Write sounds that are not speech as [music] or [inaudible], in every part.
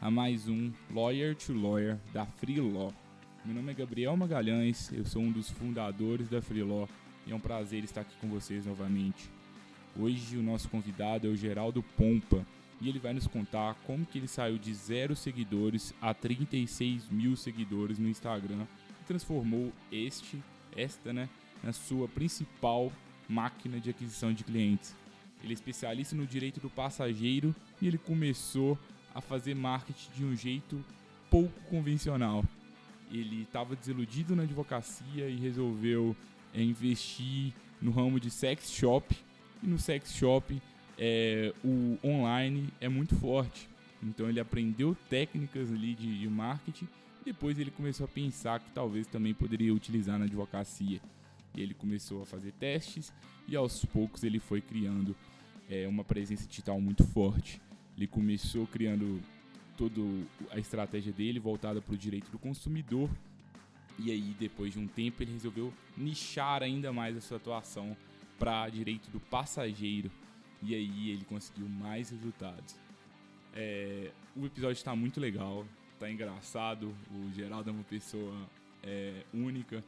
a mais um Lawyer to Lawyer da Free Law. Meu nome é Gabriel Magalhães, eu sou um dos fundadores da Free Law e é um prazer estar aqui com vocês novamente. Hoje o nosso convidado é o Geraldo Pompa e ele vai nos contar como que ele saiu de zero seguidores a 36 mil seguidores no Instagram e transformou este, esta, né, na sua principal máquina de aquisição de clientes. Ele é especialista no direito do passageiro e ele começou a fazer marketing de um jeito pouco convencional. Ele estava desiludido na advocacia e resolveu é, investir no ramo de sex shop. E no sex shop é, o online é muito forte. Então ele aprendeu técnicas ali de, de marketing depois ele começou a pensar que talvez também poderia utilizar na advocacia. Ele começou a fazer testes e aos poucos ele foi criando é, uma presença digital muito forte. Ele começou criando toda a estratégia dele voltada para o direito do consumidor. E aí, depois de um tempo, ele resolveu nichar ainda mais a sua atuação para direito do passageiro. E aí ele conseguiu mais resultados. É, o episódio está muito legal, está engraçado. O Geraldo é uma pessoa é, única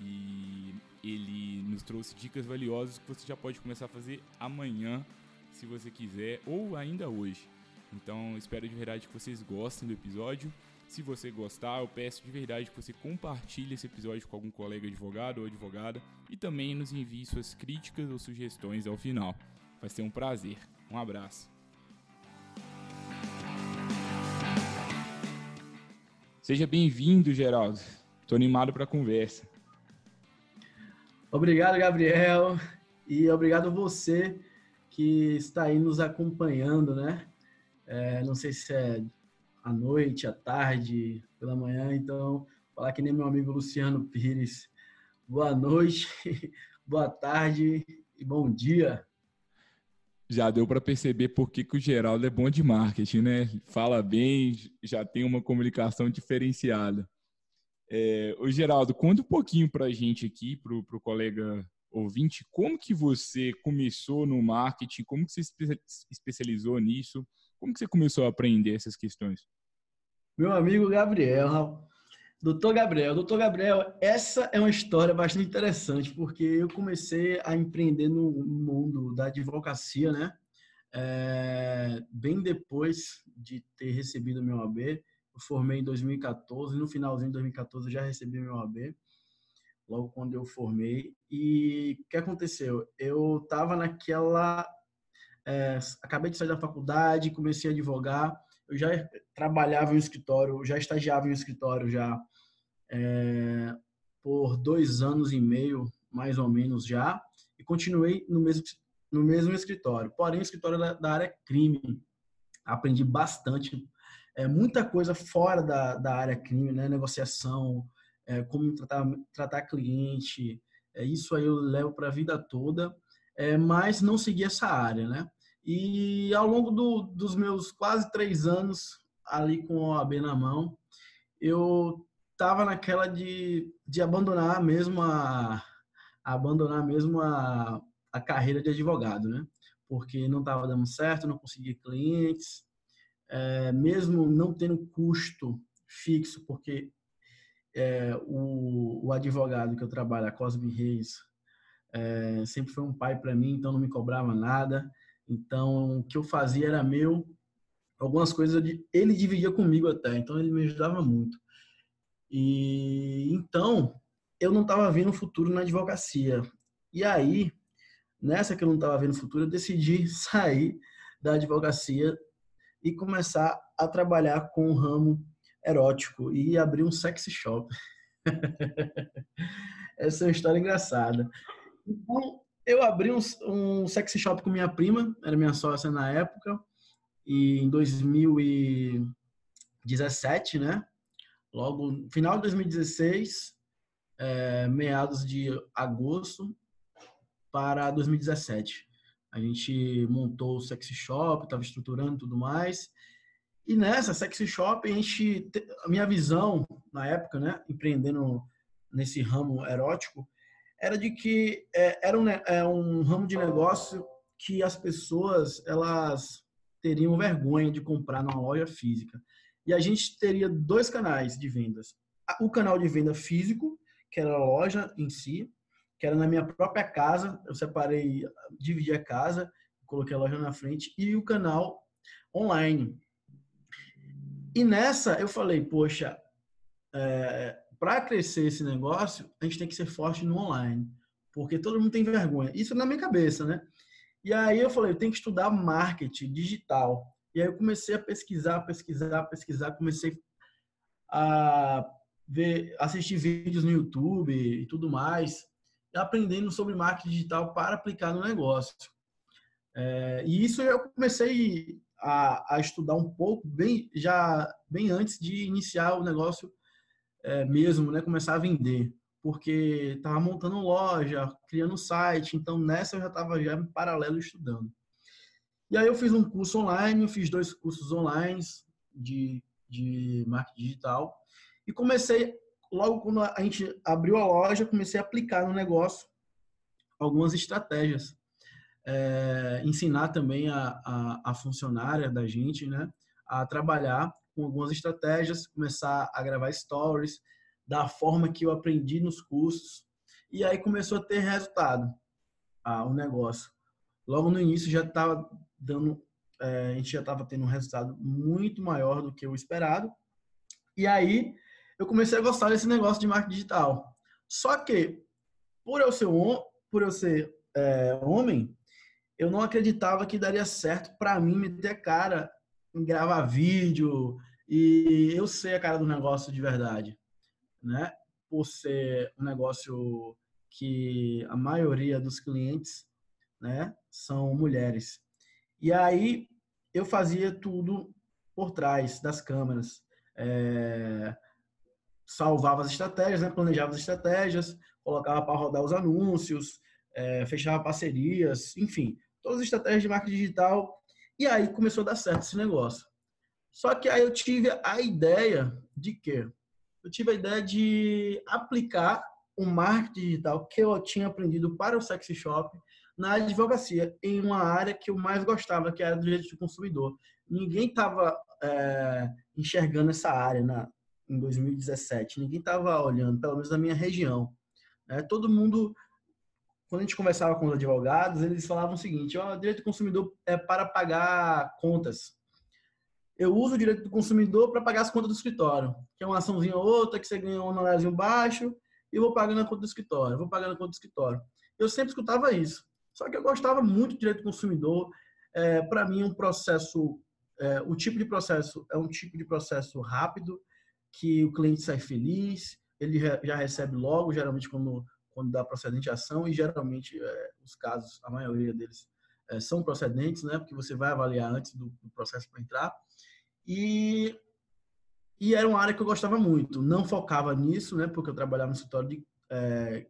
e ele nos trouxe dicas valiosas que você já pode começar a fazer amanhã, se você quiser, ou ainda hoje. Então, espero de verdade que vocês gostem do episódio. Se você gostar, eu peço de verdade que você compartilhe esse episódio com algum colega advogado ou advogada e também nos envie suas críticas ou sugestões ao final. Vai ser um prazer. Um abraço. Seja bem-vindo, Geraldo. Estou animado para a conversa. Obrigado, Gabriel, e obrigado você que está aí nos acompanhando, né? É, não sei se é à noite, à tarde, pela manhã, então falar que nem meu amigo Luciano Pires. Boa noite, [laughs] boa tarde e bom dia. Já deu para perceber por que, que o Geraldo é bom de marketing, né? Fala bem, já tem uma comunicação diferenciada. É, o Geraldo, conta um pouquinho para a gente aqui, para o colega ouvinte, como que você começou no marketing, como que você se especializou nisso, como que você começou a aprender essas questões? Meu amigo Gabriel, doutor Gabriel, doutor Gabriel, essa é uma história bastante interessante, porque eu comecei a empreender no mundo da advocacia, né? É, bem depois de ter recebido meu AB, eu formei em 2014, no finalzinho de 2014 eu já recebi meu AB, logo quando eu formei. E o que aconteceu? Eu estava naquela. É, acabei de sair da faculdade, comecei a advogar, eu já trabalhava em um escritório, já estagiava em um escritório já é, por dois anos e meio, mais ou menos já, e continuei no mesmo, no mesmo escritório. Porém, o escritório da, da área crime. Aprendi bastante é, muita coisa fora da, da área crime, né? Negociação, é, como tratar, tratar cliente, é, isso aí eu levo para a vida toda, é, mas não segui essa área, né? E ao longo do, dos meus quase três anos ali com o OAB na mão, eu estava naquela de, de abandonar mesmo a, abandonar mesmo a, a carreira de advogado, né? Porque não estava dando certo, não conseguia clientes, é, mesmo não tendo custo fixo, porque é, o, o, advogado que eu trabalho, a Cosme Reis, é, sempre foi um pai para mim, então não me cobrava nada. Então, o que eu fazia era meu. Algumas coisas ele dividia comigo até, então ele me ajudava muito. E então, eu não estava vendo futuro na advocacia. E aí, nessa que eu não estava vendo futuro, eu decidi [laughs] sair da advocacia e começar a trabalhar com o ramo erótico e abrir um sex shop. [laughs] Essa é uma história engraçada. Então, eu abri um, um sex shop com minha prima, era minha sócia na época, e em 2017, né? logo final de 2016, é, meados de agosto para 2017. A gente montou o sexy shop, estava estruturando tudo mais. E nessa sexy shop, a gente, a minha visão na época, né, empreendendo nesse ramo erótico, era de que é, era um, é, um ramo de negócio que as pessoas elas teriam vergonha de comprar numa loja física. E a gente teria dois canais de vendas. O canal de venda físico, que era a loja em si, que era na minha própria casa. Eu separei, dividi a casa, coloquei a loja na frente, e o canal online. E nessa eu falei, poxa, é, para crescer esse negócio, a gente tem que ser forte no online, porque todo mundo tem vergonha. Isso na minha cabeça, né? E aí eu falei, eu tenho que estudar marketing digital. E aí eu comecei a pesquisar, pesquisar, pesquisar, comecei a ver, assistir vídeos no YouTube e tudo mais, aprendendo sobre marketing digital para aplicar no negócio. É, e isso eu comecei a, a, estudar um pouco bem já bem antes de iniciar o negócio é, mesmo, né, começar a vender, porque estava montando loja, criando site, então nessa eu já estava já em paralelo estudando. E aí eu fiz um curso online, fiz dois cursos online de, de marketing digital e comecei, logo quando a gente abriu a loja, comecei a aplicar no negócio algumas estratégias. É, ensinar também a, a, a, funcionária da gente, né, a trabalhar com algumas estratégias, começar a gravar stories da forma que eu aprendi nos cursos e aí começou a ter resultado o negócio. Logo no início já estava dando, é, a gente já estava tendo um resultado muito maior do que o esperado. E aí eu comecei a gostar desse negócio de marketing digital. Só que, por eu ser, por eu ser é, homem, eu não acreditava que daria certo para mim meter cara em gravar vídeo e eu ser a cara do negócio de verdade, né? Por ser um negócio que a maioria dos clientes, né, são mulheres. E aí eu fazia tudo por trás das câmeras. É, salvava as estratégias, né? planejava as estratégias, colocava para rodar os anúncios, é, fechava parcerias, enfim, todas as estratégias de marketing digital. E aí começou a dar certo esse negócio. Só que aí eu tive a ideia de quê? Eu tive a ideia de aplicar o marketing digital que eu tinha aprendido para o Sexy Shop na advocacia, em uma área que eu mais gostava, que era do direito do consumidor. Ninguém estava é, enxergando essa área na, em 2017, ninguém estava olhando, pelo menos na minha região. Né? Todo mundo, quando a gente conversava com os advogados, eles falavam o seguinte: o direito do consumidor é para pagar contas. Eu uso o direito do consumidor para pagar as contas do escritório, que é uma açãozinha ou outra, que você ganha um honoráriozinho baixo, e vou pagando a conta do escritório, vou pagando a conta do escritório. Eu sempre escutava isso. Só que eu gostava muito de direito do consumidor. É, para mim, um processo, é, o tipo de processo é um tipo de processo rápido, que o cliente sai feliz, ele já recebe logo, geralmente quando, quando dá procedente a ação, e geralmente é, os casos, a maioria deles é, são procedentes, né? Porque você vai avaliar antes do, do processo para entrar. E, e era uma área que eu gostava muito. Não focava nisso, né? Porque eu trabalhava no escritório de, é,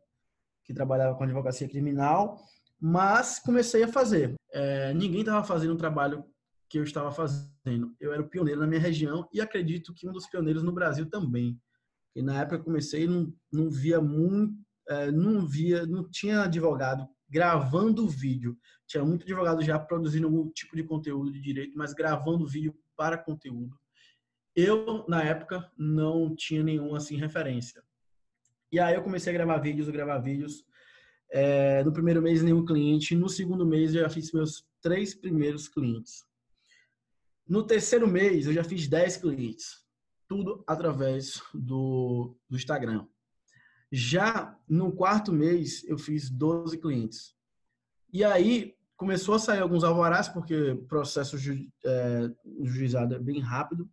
que trabalhava com advocacia criminal mas comecei a fazer. É, ninguém estava fazendo um trabalho que eu estava fazendo. Eu era o pioneiro na minha região e acredito que um dos pioneiros no Brasil também. E na época que comecei, não, não via muito, não via, não tinha advogado gravando vídeo. Tinha muito advogado já produzindo algum tipo de conteúdo de direito, mas gravando vídeo para conteúdo. Eu, na época, não tinha nenhuma assim referência. E aí eu comecei a gravar vídeos, gravar vídeos. É, no primeiro mês, nenhum cliente. No segundo mês, eu já fiz meus três primeiros clientes. No terceiro mês, eu já fiz 10 clientes. Tudo através do, do Instagram. Já no quarto mês, eu fiz 12 clientes. E aí, começou a sair alguns alvarás, porque o processo ju, é, juizado é bem rápido.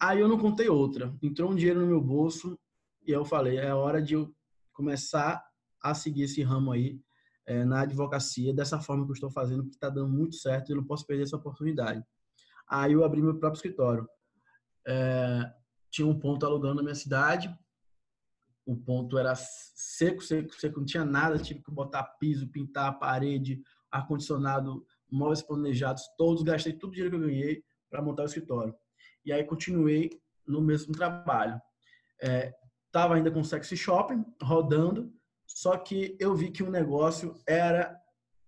Aí eu não contei outra. Entrou um dinheiro no meu bolso e eu falei, é hora de eu começar a seguir esse ramo aí é, na advocacia dessa forma que eu estou fazendo, que está dando muito certo e eu não posso perder essa oportunidade. Aí eu abri meu próprio escritório. É, tinha um ponto alugando na minha cidade. O ponto era seco, seco, seco, não tinha nada. Tive que botar piso, pintar a parede, ar-condicionado, móveis planejados, todos. Gastei todo o dinheiro que eu ganhei para montar o escritório. E aí continuei no mesmo trabalho. É, tava ainda com o Sexy Shopping, rodando, só que eu vi que o negócio era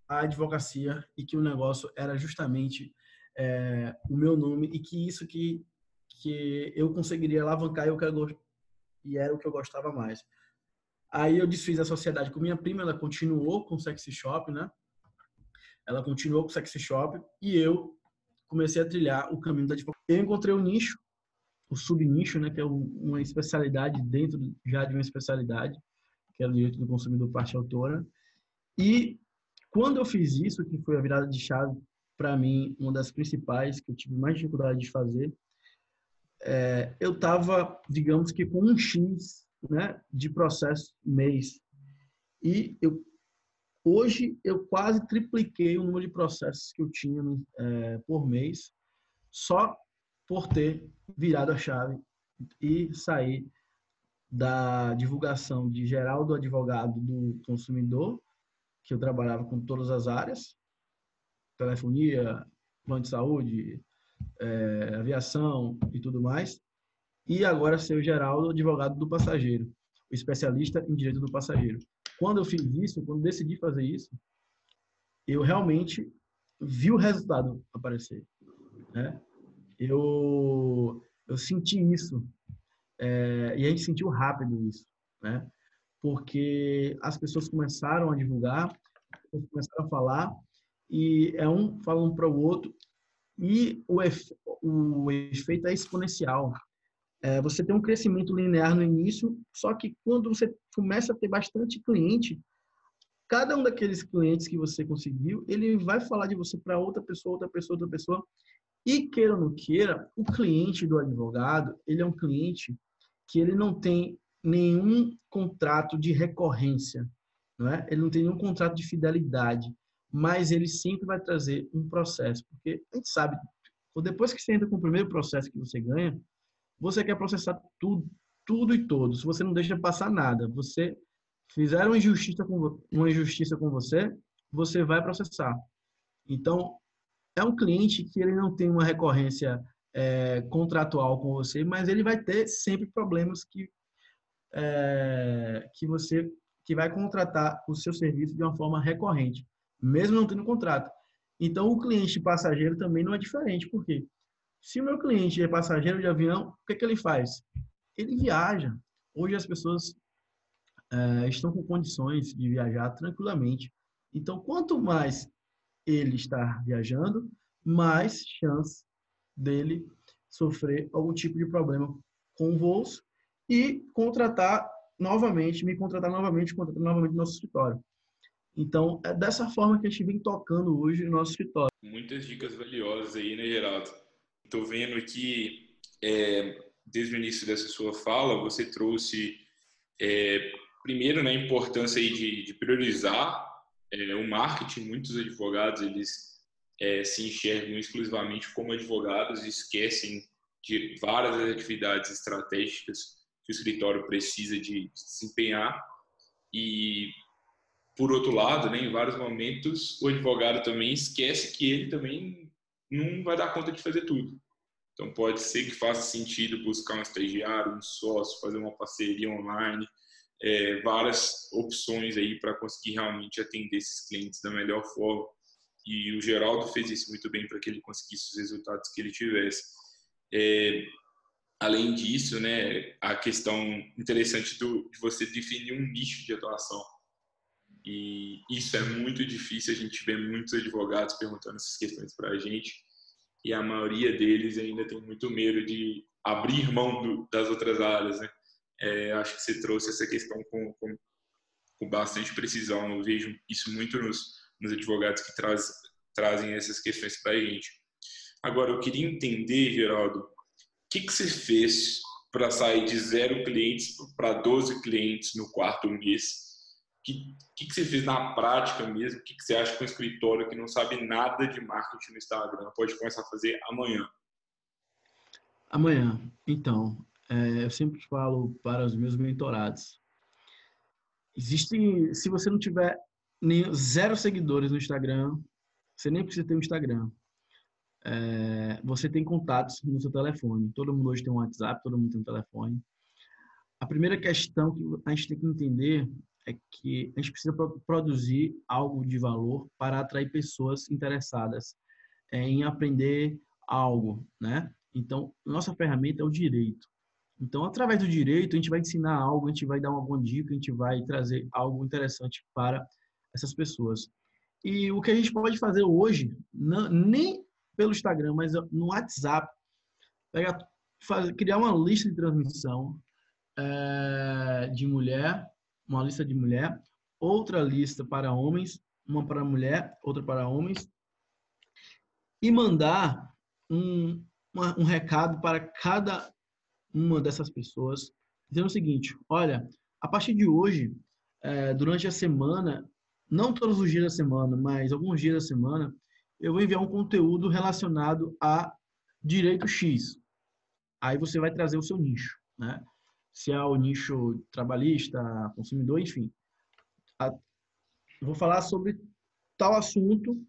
a advocacia e que o negócio era justamente é, o meu nome e que isso que, que eu conseguiria alavancar eu quero, e era o que eu gostava mais. Aí eu desfiz a sociedade com minha prima, ela continuou com o Sexy Shop, né? Ela continuou com o Sexy Shop e eu comecei a trilhar o caminho da advocacia. Eu encontrei o nicho, o subnicho, né, que é uma especialidade dentro já de uma especialidade, que era o direito do consumidor parte autora. E quando eu fiz isso, que foi a virada de chave para mim, uma das principais que eu tive mais dificuldade de fazer, é, eu estava, digamos que com um X né, de processo mês. E eu, hoje eu quase tripliquei o número de processos que eu tinha é, por mês, só por ter virado a chave e sair da divulgação de geral do advogado do consumidor que eu trabalhava com todas as áreas, telefonia, plano de saúde, é, aviação e tudo mais, e agora ser o Geraldo, advogado do passageiro, o especialista em direito do passageiro. Quando eu fiz isso, quando decidi fazer isso, eu realmente vi o resultado aparecer. Né? Eu, eu senti isso, é, e a gente sentiu rápido isso. Né? porque as pessoas começaram a divulgar, começaram a falar, e é um falando para o outro, e o, efe, o efeito é exponencial. É, você tem um crescimento linear no início, só que quando você começa a ter bastante cliente, cada um daqueles clientes que você conseguiu, ele vai falar de você para outra pessoa, outra pessoa, outra pessoa. E queira ou não queira, o cliente do advogado, ele é um cliente que ele não tem nenhum contrato de recorrência, não é? Ele não tem nenhum contrato de fidelidade, mas ele sempre vai trazer um processo, porque a gente sabe, depois que você entra com o primeiro processo que você ganha, você quer processar tudo, tudo e todos. Você não deixa passar nada. Você fizer uma injustiça com uma injustiça com você, você vai processar. Então, é um cliente que ele não tem uma recorrência é, contratual com você, mas ele vai ter sempre problemas que é, que você que vai contratar o seu serviço de uma forma recorrente, mesmo não tendo contrato. Então, o cliente passageiro também não é diferente, porque se o meu cliente é passageiro de avião, o que, que ele faz? Ele viaja. Hoje as pessoas é, estão com condições de viajar tranquilamente. Então, quanto mais ele está viajando, mais chance dele sofrer algum tipo de problema com voos e contratar novamente, me contratar novamente, contratar novamente no nosso escritório. Então, é dessa forma que a gente vem tocando hoje no nosso escritório. Muitas dicas valiosas aí, né, Geraldo? Estou vendo que, é, desde o início dessa sua fala, você trouxe, é, primeiro, né, a importância aí de, de priorizar é, o marketing. Muitos advogados, eles é, se enxergam exclusivamente como advogados e esquecem de várias atividades estratégicas que o escritório precisa de desempenhar e por outro lado, né, em vários momentos o advogado também esquece que ele também não vai dar conta de fazer tudo. Então pode ser que faça sentido buscar um estagiário, um sócio, fazer uma parceria online, é, várias opções aí para conseguir realmente atender esses clientes da melhor forma. E o Geraldo fez isso muito bem para que ele conseguisse os resultados que ele tivesse. É, além disso, né, a questão interessante do, de você definir um nicho de atuação. E isso é muito difícil, a gente vê muitos advogados perguntando essas questões para a gente, e a maioria deles ainda tem muito medo de abrir mão do, das outras áreas. Né? É, acho que você trouxe essa questão com, com, com bastante precisão, eu vejo isso muito nos, nos advogados que traz, trazem essas questões para a gente. Agora, eu queria entender, Geraldo, que, que você fez para sair de zero clientes para 12 clientes no quarto mês? Que, que, que, você fez na prática mesmo? O que, que você acha que um escritório que não sabe nada de marketing no Instagram pode começar a fazer amanhã? Amanhã, então, é, eu sempre falo para os meus mentorados. Existe, se você não tiver nem, zero seguidores no Instagram, você nem precisa ter um Instagram. É, você tem contatos no seu telefone. Todo mundo hoje tem um WhatsApp, todo mundo tem um telefone. A primeira questão que a gente tem que entender é que a gente precisa produzir algo de valor para atrair pessoas interessadas é, em aprender algo, né? Então, nossa ferramenta é o direito. Então, através do direito, a gente vai ensinar algo, a gente vai dar alguma dica, a gente vai trazer algo interessante para essas pessoas. E o que a gente pode fazer hoje, não, nem pelo Instagram, mas no WhatsApp, pegar, fazer, criar uma lista de transmissão é, de mulher, uma lista de mulher, outra lista para homens, uma para mulher, outra para homens, e mandar um, uma, um recado para cada uma dessas pessoas, dizendo o seguinte: olha, a partir de hoje, é, durante a semana, não todos os dias da semana, mas alguns dias da semana, eu vou enviar um conteúdo relacionado a direito X. Aí você vai trazer o seu nicho, né? Se é o nicho trabalhista, consumidor, enfim. vou falar sobre tal assunto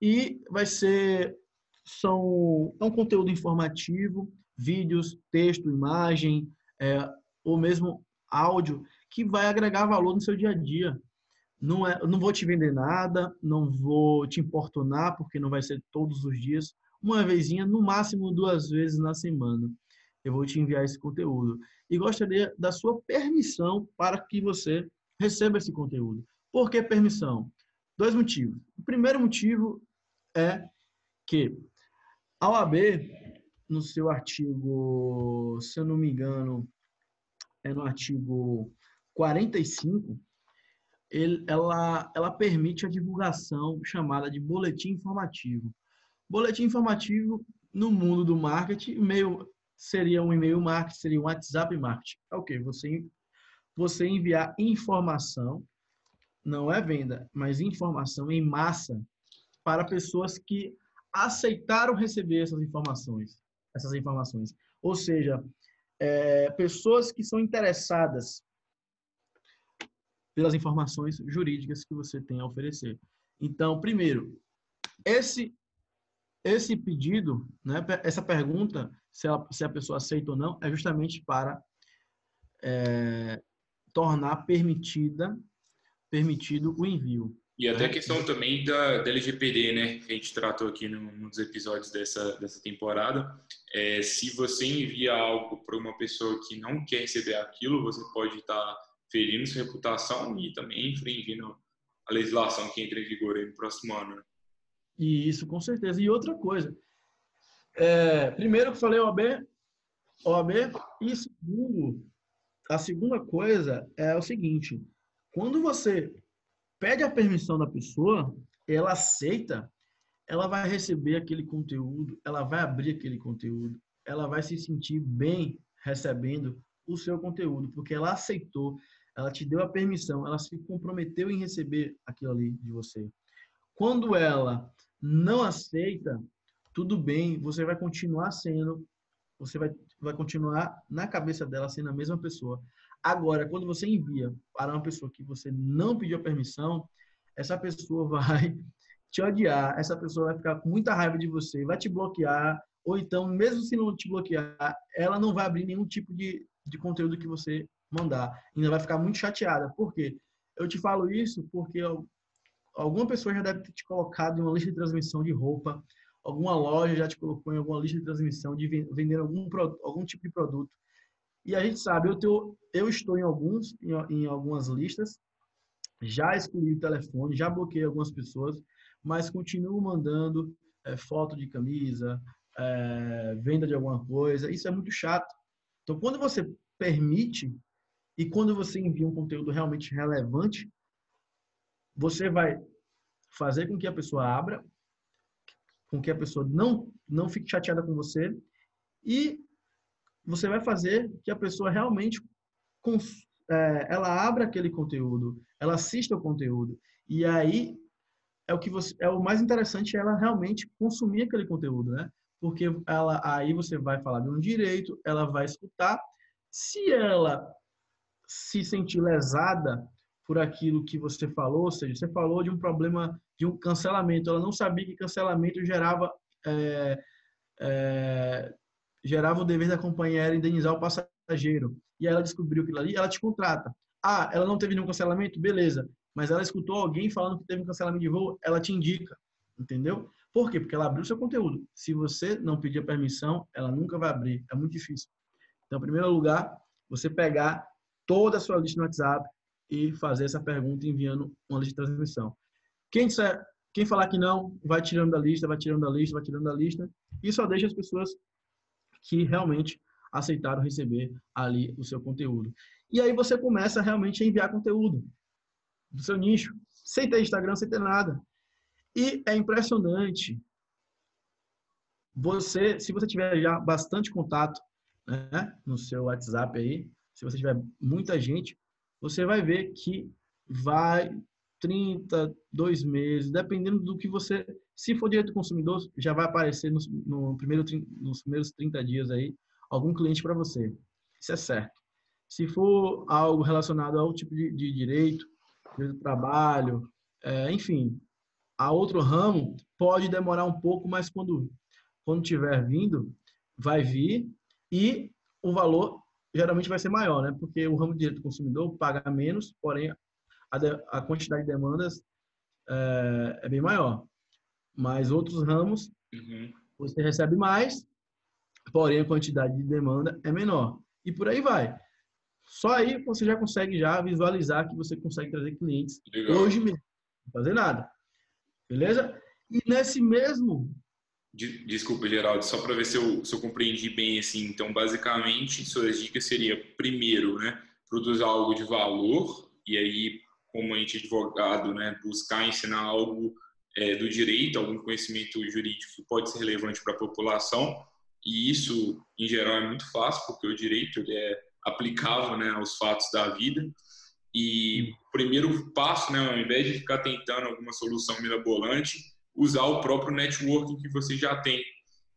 e vai ser são é um conteúdo informativo, vídeos, texto, imagem, é, ou mesmo áudio que vai agregar valor no seu dia a dia. Não, é, não vou te vender nada, não vou te importunar, porque não vai ser todos os dias. Uma vezinha, no máximo duas vezes na semana, eu vou te enviar esse conteúdo. E gostaria da sua permissão para que você receba esse conteúdo. Por que permissão? Dois motivos. O primeiro motivo é que a OAB, no seu artigo, se eu não me engano, é no artigo 45, ele, ela, ela permite a divulgação chamada de boletim informativo. Boletim informativo no mundo do marketing, meio seria um e-mail marketing, seria um WhatsApp marketing. É o que? Você, você enviar informação, não é venda, mas informação em massa para pessoas que aceitaram receber essas informações. Essas informações. Ou seja, é, pessoas que são interessadas pelas informações jurídicas que você tem a oferecer. Então, primeiro, esse esse pedido, né, essa pergunta, se, ela, se a pessoa aceita ou não, é justamente para é, tornar permitida permitido o envio. E até a né? questão também da, da LGPD, né, que a gente tratou aqui no, nos episódios dessa, dessa temporada. É, se você envia algo para uma pessoa que não quer receber aquilo, você pode estar tá ferindo sua reputação e também infringindo a legislação que entra em vigor no próximo ano. Né? Isso, com certeza. E outra coisa, é, primeiro que eu falei OAB, OAB, e segundo, a segunda coisa é o seguinte, quando você pede a permissão da pessoa, ela aceita, ela vai receber aquele conteúdo, ela vai abrir aquele conteúdo, ela vai se sentir bem recebendo o seu conteúdo, porque ela aceitou, ela te deu a permissão, ela se comprometeu em receber aquilo ali de você. Quando ela não aceita, tudo bem, você vai continuar sendo, você vai, vai continuar na cabeça dela sendo a mesma pessoa. Agora, quando você envia para uma pessoa que você não pediu permissão, essa pessoa [laughs] vai te odiar, essa pessoa vai ficar com muita raiva de você, vai te bloquear, ou então, mesmo se não te bloquear, ela não vai abrir nenhum tipo de, de conteúdo que você mandar. Ainda vai ficar muito chateada. Por quê? Eu te falo isso porque alguma pessoa já deve ter te colocado em uma lista de transmissão de roupa, alguma loja já te colocou em alguma lista de transmissão de vender algum, algum tipo de produto. E a gente sabe, eu, tenho, eu estou em alguns, em, em algumas listas, já excluí o telefone, já bloqueei algumas pessoas, mas continuo mandando é, foto de camisa, é, venda de alguma coisa. Isso é muito chato. Então, quando você permite e quando você envia um conteúdo realmente relevante, você vai fazer com que a pessoa abra, com que a pessoa não, não fique chateada com você e você vai fazer que a pessoa realmente é, ela abra aquele conteúdo, ela assista o conteúdo e aí é o que você é o mais interessante é ela realmente consumir aquele conteúdo, né? Porque ela aí você vai falar de um direito, ela vai escutar Se ela se sentir lesada por aquilo que você falou, ou seja, você falou de um problema de um cancelamento, ela não sabia que cancelamento gerava é, é, gerava o dever da companhia indenizar o passageiro. E ela descobriu aquilo ali, ela te contrata. Ah, ela não teve nenhum cancelamento? Beleza. Mas ela escutou alguém falando que teve um cancelamento de voo, ela te indica. Entendeu? Por quê? Porque ela abriu seu conteúdo. Se você não pedir permissão, ela nunca vai abrir. É muito difícil. Então, em primeiro lugar, você pegar toda a sua lista no WhatsApp e fazer essa pergunta enviando uma lista de transmissão. Quem disser, quem falar que não, vai tirando da lista, vai tirando da lista, vai tirando da lista e só deixa as pessoas que realmente aceitaram receber ali o seu conteúdo. E aí você começa realmente a enviar conteúdo do seu nicho, sem ter Instagram, sem ter nada. E é impressionante. Você, se você tiver já bastante contato né, no seu WhatsApp aí, se você tiver muita gente, você vai ver que vai 30, dois meses, dependendo do que você. Se for direito do consumidor, já vai aparecer no, no primeiro, nos primeiros 30 dias aí algum cliente para você. Isso é certo. Se for algo relacionado ao tipo de, de direito, do trabalho, é, enfim, a outro ramo, pode demorar um pouco, mas quando quando tiver vindo, vai vir e o valor geralmente vai ser maior, né? Porque o ramo de direito do consumidor paga menos, porém a, de, a quantidade de demandas é, é, bem maior. Mas outros ramos, uhum. você recebe mais, porém a quantidade de demanda é menor. E por aí vai. Só aí você já consegue já visualizar que você consegue trazer clientes Legal. hoje mesmo. Não fazer nada. Beleza? E nesse mesmo Desculpa, Geraldo, só para ver se eu, se eu compreendi bem assim. Então, basicamente, suas dicas seria primeiro, né, produzir algo de valor e aí como gente advogado, né, buscar ensinar algo é, do direito, algum conhecimento jurídico que pode ser relevante para a população. E isso, em geral, é muito fácil, porque o direito ele é aplicável né, aos fatos da vida. E o primeiro passo, né, ao invés de ficar tentando alguma solução mirabolante, usar o próprio networking que você já tem.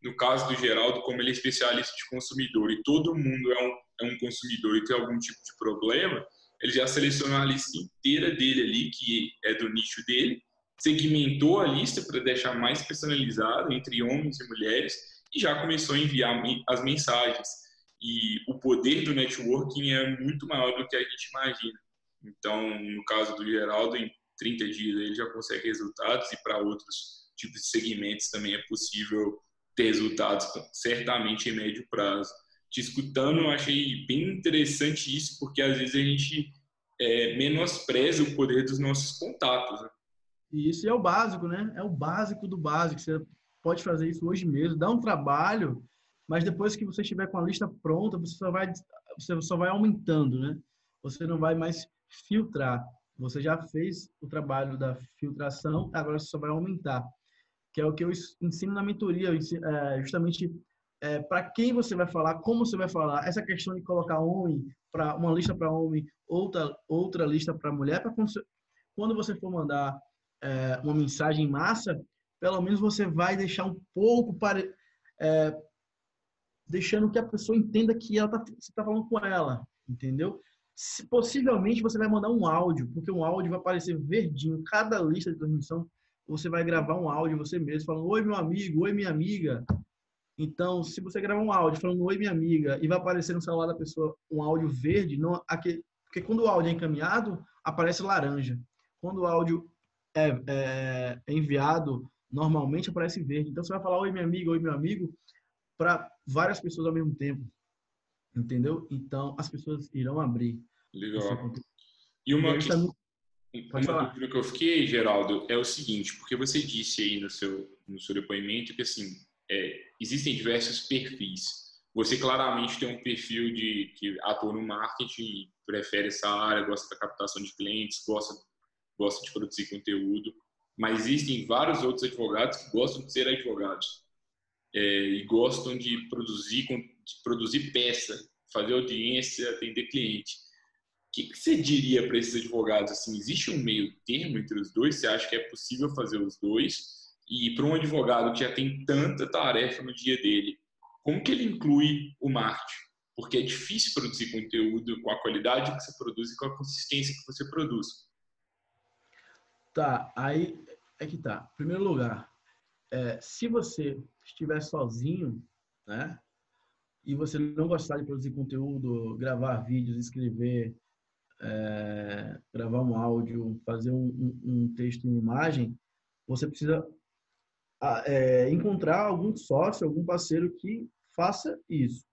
No caso do Geraldo, como ele é especialista de consumidor e todo mundo é um, é um consumidor e tem algum tipo de problema, ele já selecionou a lista inteira dele ali, que é do nicho dele, segmentou a lista para deixar mais personalizada entre homens e mulheres e já começou a enviar as mensagens. E o poder do networking é muito maior do que a gente imagina. Então, no caso do Geraldo, em 30 dias ele já consegue resultados e para outros tipos de segmentos também é possível ter resultados, certamente em médio prazo te escutando, eu achei bem interessante isso, porque às vezes a gente é, menospreza o poder dos nossos contatos. Né? Isso é o básico, né? É o básico do básico. Você pode fazer isso hoje mesmo, dá um trabalho, mas depois que você estiver com a lista pronta, você só vai, você só vai aumentando, né? Você não vai mais filtrar. Você já fez o trabalho da filtração, agora você só vai aumentar. Que é o que eu ensino na mentoria, é, justamente é, para quem você vai falar, como você vai falar, essa questão de colocar homem para uma lista para homem, outra outra lista para mulher, para quando você for mandar é, uma mensagem em massa, pelo menos você vai deixar um pouco para é, deixando que a pessoa entenda que ela tá, você está falando com ela, entendeu? Se, possivelmente você vai mandar um áudio, porque um áudio vai aparecer verdinho. Cada lista de transmissão você vai gravar um áudio você mesmo falando: Oi, meu amigo, oi, minha amiga. Então, se você gravar um áudio falando oi minha amiga e vai aparecer no celular da pessoa um áudio verde, não, aquele, porque quando o áudio é encaminhado, aparece laranja. Quando o áudio é, é, é enviado, normalmente aparece verde. Então, você vai falar oi minha amiga, oi meu amigo, para várias pessoas ao mesmo tempo. Entendeu? Então, as pessoas irão abrir. Legal. E uma, que, uma dúvida que eu fiquei, Geraldo, é o seguinte, porque você disse aí no seu, no seu depoimento que, assim, é, existem diversos perfis. Você claramente tem um perfil de que atua no marketing, prefere essa área, gosta da captação de clientes, gosta gosta de produzir conteúdo, mas existem vários outros advogados que gostam de ser advogados é, e gostam de produzir de produzir peça, fazer audiência, atender cliente. O que, que você diria para esses advogados? Assim, existe um meio termo entre os dois? Você acha que é possível fazer os dois? E para um advogado que já tem tanta tarefa no dia dele, como que ele inclui o marketing? porque é difícil produzir conteúdo com a qualidade que você produz e com a consistência que você produz. Tá, aí é que tá. Em primeiro lugar, é, se você estiver sozinho, né, e você não gostar de produzir conteúdo, gravar vídeos, escrever, é, gravar um áudio, fazer um, um, texto em imagem, você precisa é, encontrar algum sócio, algum parceiro que faça isso.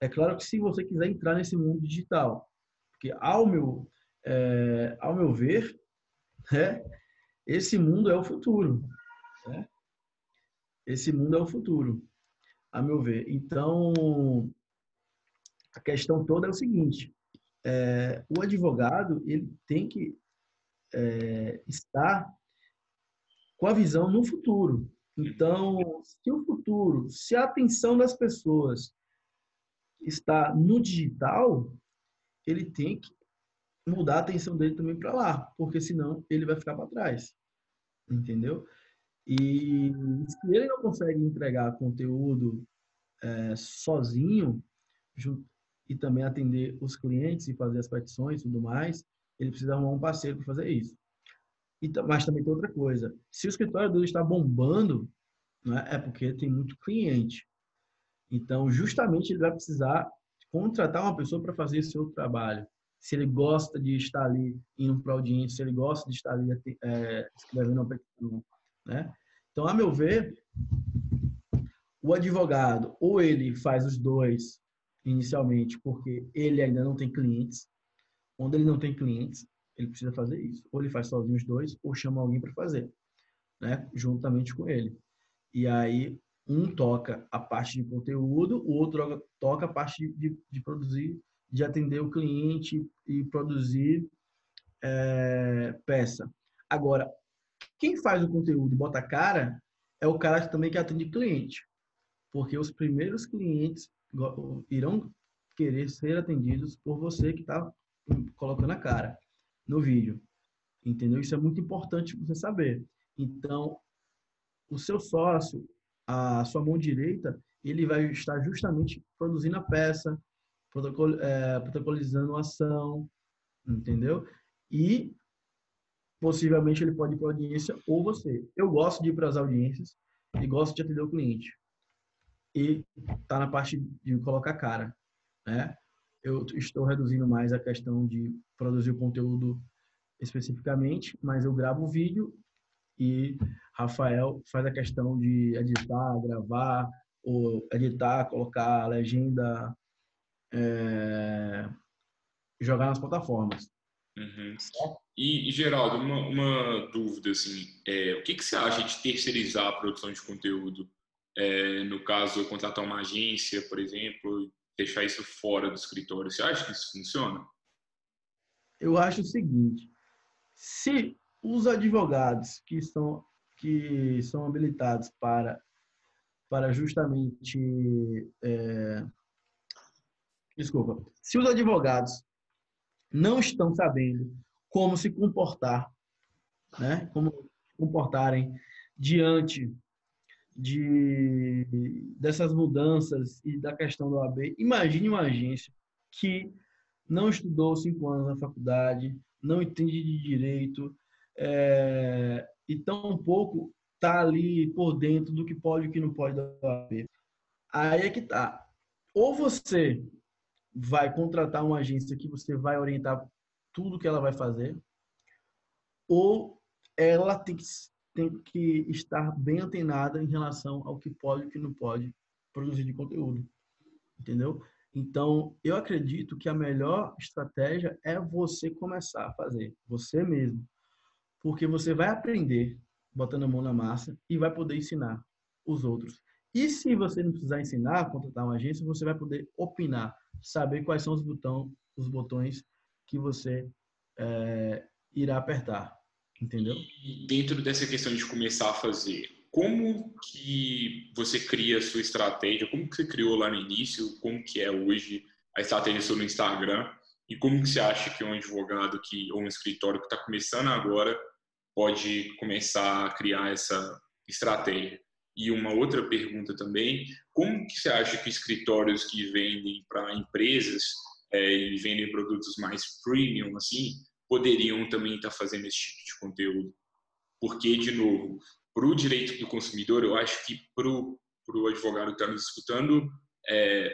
É claro que se você quiser entrar nesse mundo digital, porque ao meu, é, ao meu ver, [laughs] é, esse mundo é o futuro. Né? Esse mundo é o futuro, a meu ver. Então, a questão toda é o seguinte: é, o advogado ele tem que é, estar com a visão no futuro. Então, se o futuro, se a atenção das pessoas está no digital, ele tem que mudar a atenção dele também para lá, porque senão ele vai ficar para trás. Entendeu? E se ele não consegue entregar conteúdo é, sozinho junto, e também atender os clientes e fazer as petições e tudo mais, ele precisa arrumar um parceiro para fazer isso. E, mas também tem outra coisa. Se o escritório dele está bombando, né, é porque tem muito cliente. Então, justamente, ele vai precisar contratar uma pessoa para fazer seu trabalho. Se ele gosta de estar ali indo para audiência, se ele gosta de estar ali é, escrevendo uma petição. Né? Então, a meu ver, o advogado, ou ele faz os dois inicialmente, porque ele ainda não tem clientes. Quando ele não tem clientes, ele precisa fazer isso. Ou ele faz sozinho os dois, ou chama alguém para fazer, né? Juntamente com ele. E aí um toca a parte de conteúdo, o outro toca a parte de, de produzir, de atender o cliente e produzir é, peça. Agora, quem faz o conteúdo e bota cara é o cara também que atende cliente. Porque os primeiros clientes irão querer ser atendidos por você que está colocando a cara no vídeo. Entendeu? Isso é muito importante você saber. Então, o seu sócio, a sua mão direita, ele vai estar justamente produzindo a peça, é, protocolizando a ação, entendeu? E possivelmente ele pode ir para audiência ou você. Eu gosto de ir para as audiências e gosto de atender o cliente. E tá na parte de colocar cara, né? Eu estou reduzindo mais a questão de produzir o conteúdo especificamente, mas eu gravo o vídeo e Rafael faz a questão de editar, gravar, ou editar, colocar a legenda, é, jogar nas plataformas. Uhum. E, Geraldo, uma, uma dúvida assim, é, o que, que você acha de terceirizar a produção de conteúdo? É, no caso, contratar uma agência, por exemplo, deixar isso fora do escritório. Você acha que isso funciona? Eu acho o seguinte: se os advogados que são, que são habilitados para, para justamente. É, desculpa. Se os advogados não estão sabendo como se comportar, né? como comportarem diante de dessas mudanças e da questão do OAB, imagine uma agência que não estudou cinco anos na faculdade, não entende de direito, é, e tão pouco tá ali por dentro do que pode e o que não pode da OAB. Aí é que tá. Ou você vai contratar uma agência que você vai orientar tudo que ela vai fazer, ou ela tem que, tem que estar bem antenada em relação ao que pode e o que não pode produzir de conteúdo. Entendeu? Então, eu acredito que a melhor estratégia é você começar a fazer, você mesmo porque você vai aprender botando a mão na massa e vai poder ensinar os outros. E se você não precisar ensinar, contratar uma agência, você vai poder opinar, saber quais são os, botão, os botões que você é, irá apertar, entendeu? Dentro dessa questão de começar a fazer, como que você cria a sua estratégia? Como que você criou lá no início? Como que é hoje a estratégia sua no Instagram? E como que você acha que um advogado que, ou um escritório que está começando agora pode começar a criar essa estratégia? E uma outra pergunta também, como que você acha que escritórios que vendem para empresas é, e vendem produtos mais premium, assim, poderiam também estar fazendo esse tipo de conteúdo? Porque, de novo, para o direito do consumidor, eu acho que para o advogado que está nos escutando, é,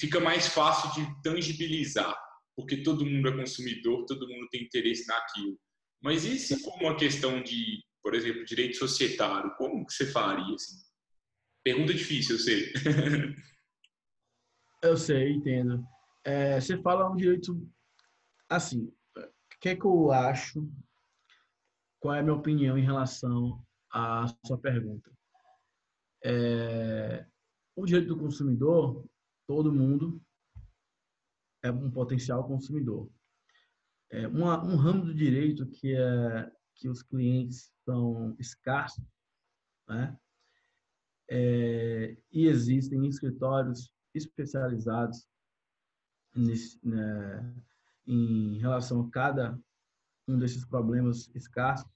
fica mais fácil de tangibilizar, porque todo mundo é consumidor, todo mundo tem interesse naquilo. Mas e se for uma questão de, por exemplo, direito societário, como que você faria? Assim? Pergunta difícil, eu sei. [laughs] eu sei, entendo. É, você fala um direito assim, o que, é que eu acho? Qual é a minha opinião em relação à sua pergunta? É, o direito do consumidor, todo mundo é um potencial consumidor. É uma, um ramo do direito que é que os clientes são escassos, né? É, e existem escritórios especializados nesse, né, em relação a cada um desses problemas escassos.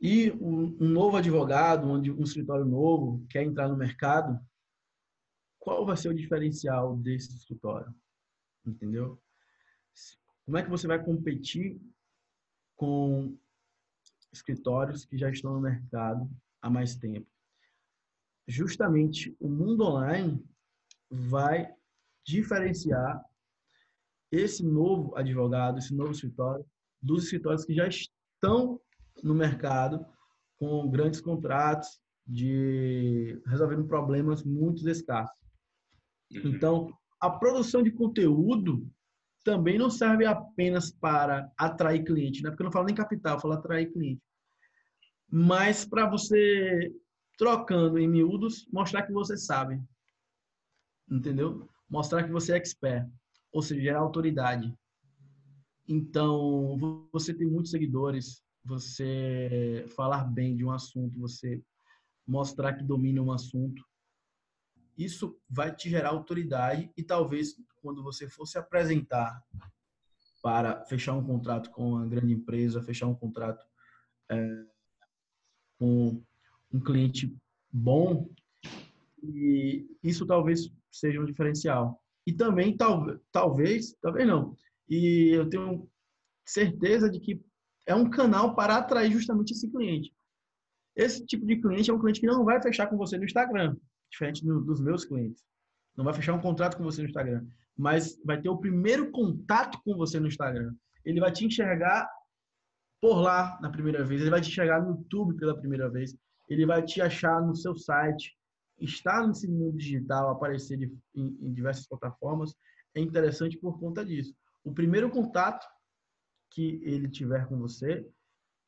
E um, um novo advogado, onde um escritório novo quer entrar no mercado, qual vai ser o diferencial desse escritório? Entendeu? Como é que você vai competir com escritórios que já estão no mercado há mais tempo? Justamente o mundo online vai diferenciar esse novo advogado, esse novo escritório, dos escritórios que já estão no mercado com grandes contratos de resolvendo problemas muito escassos. Uhum. Então, a produção de conteúdo também não serve apenas para atrair cliente, né? Porque eu não falo nem capital, eu falo atrair cliente. Mas para você, trocando em miúdos, mostrar que você sabe. Entendeu? Mostrar que você é expert. Ou seja, gerar autoridade. Então, você tem muitos seguidores, você falar bem de um assunto, você mostrar que domina um assunto, isso vai te gerar autoridade e talvez quando você for se apresentar para fechar um contrato com uma grande empresa, fechar um contrato é, com um cliente bom, e isso talvez seja um diferencial. E também, tal, talvez, talvez não, e eu tenho certeza de que é um canal para atrair justamente esse cliente. Esse tipo de cliente é um cliente que não vai fechar com você no Instagram diferente do, dos meus clientes. Não vai fechar um contrato com você no Instagram, mas vai ter o primeiro contato com você no Instagram. Ele vai te enxergar por lá na primeira vez, ele vai te enxergar no YouTube pela primeira vez, ele vai te achar no seu site, estar nesse mundo digital, aparecer de, em, em diversas plataformas, é interessante por conta disso. O primeiro contato que ele tiver com você,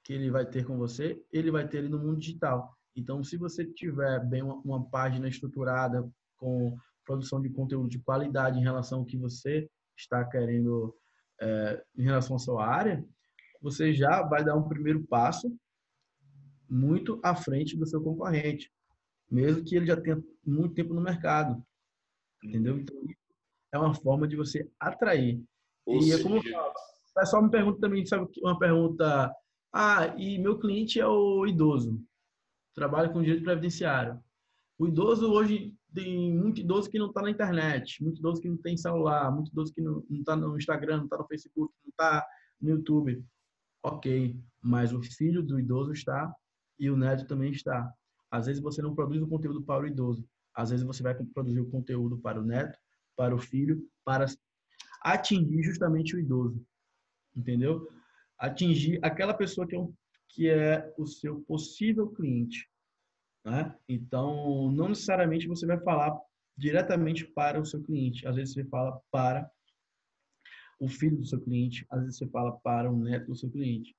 que ele vai ter com você, ele vai ter ele no mundo digital. Então, se você tiver bem uma, uma página estruturada com produção de conteúdo de qualidade em relação ao que você está querendo é, em relação à sua área, você já vai dar um primeiro passo muito à frente do seu concorrente, mesmo que ele já tenha muito tempo no mercado. Entendeu? Então, é uma forma de você atrair. Ou e é como eu falo, o pessoal me pergunta também, sabe, uma pergunta, ah, e meu cliente é o idoso trabalha com direito previdenciário. O idoso hoje tem muito idoso que não está na internet, muito idoso que não tem celular, muito idoso que não está no Instagram, não está no Facebook, não está no YouTube. Ok, mas o filho do idoso está e o neto também está. Às vezes você não produz o conteúdo para o idoso, às vezes você vai produzir o conteúdo para o neto, para o filho, para atingir justamente o idoso, entendeu? Atingir aquela pessoa que é um que é o seu possível cliente. Né? Então, não necessariamente você vai falar diretamente para o seu cliente. Às vezes você fala para o filho do seu cliente, às vezes você fala para o neto do seu cliente.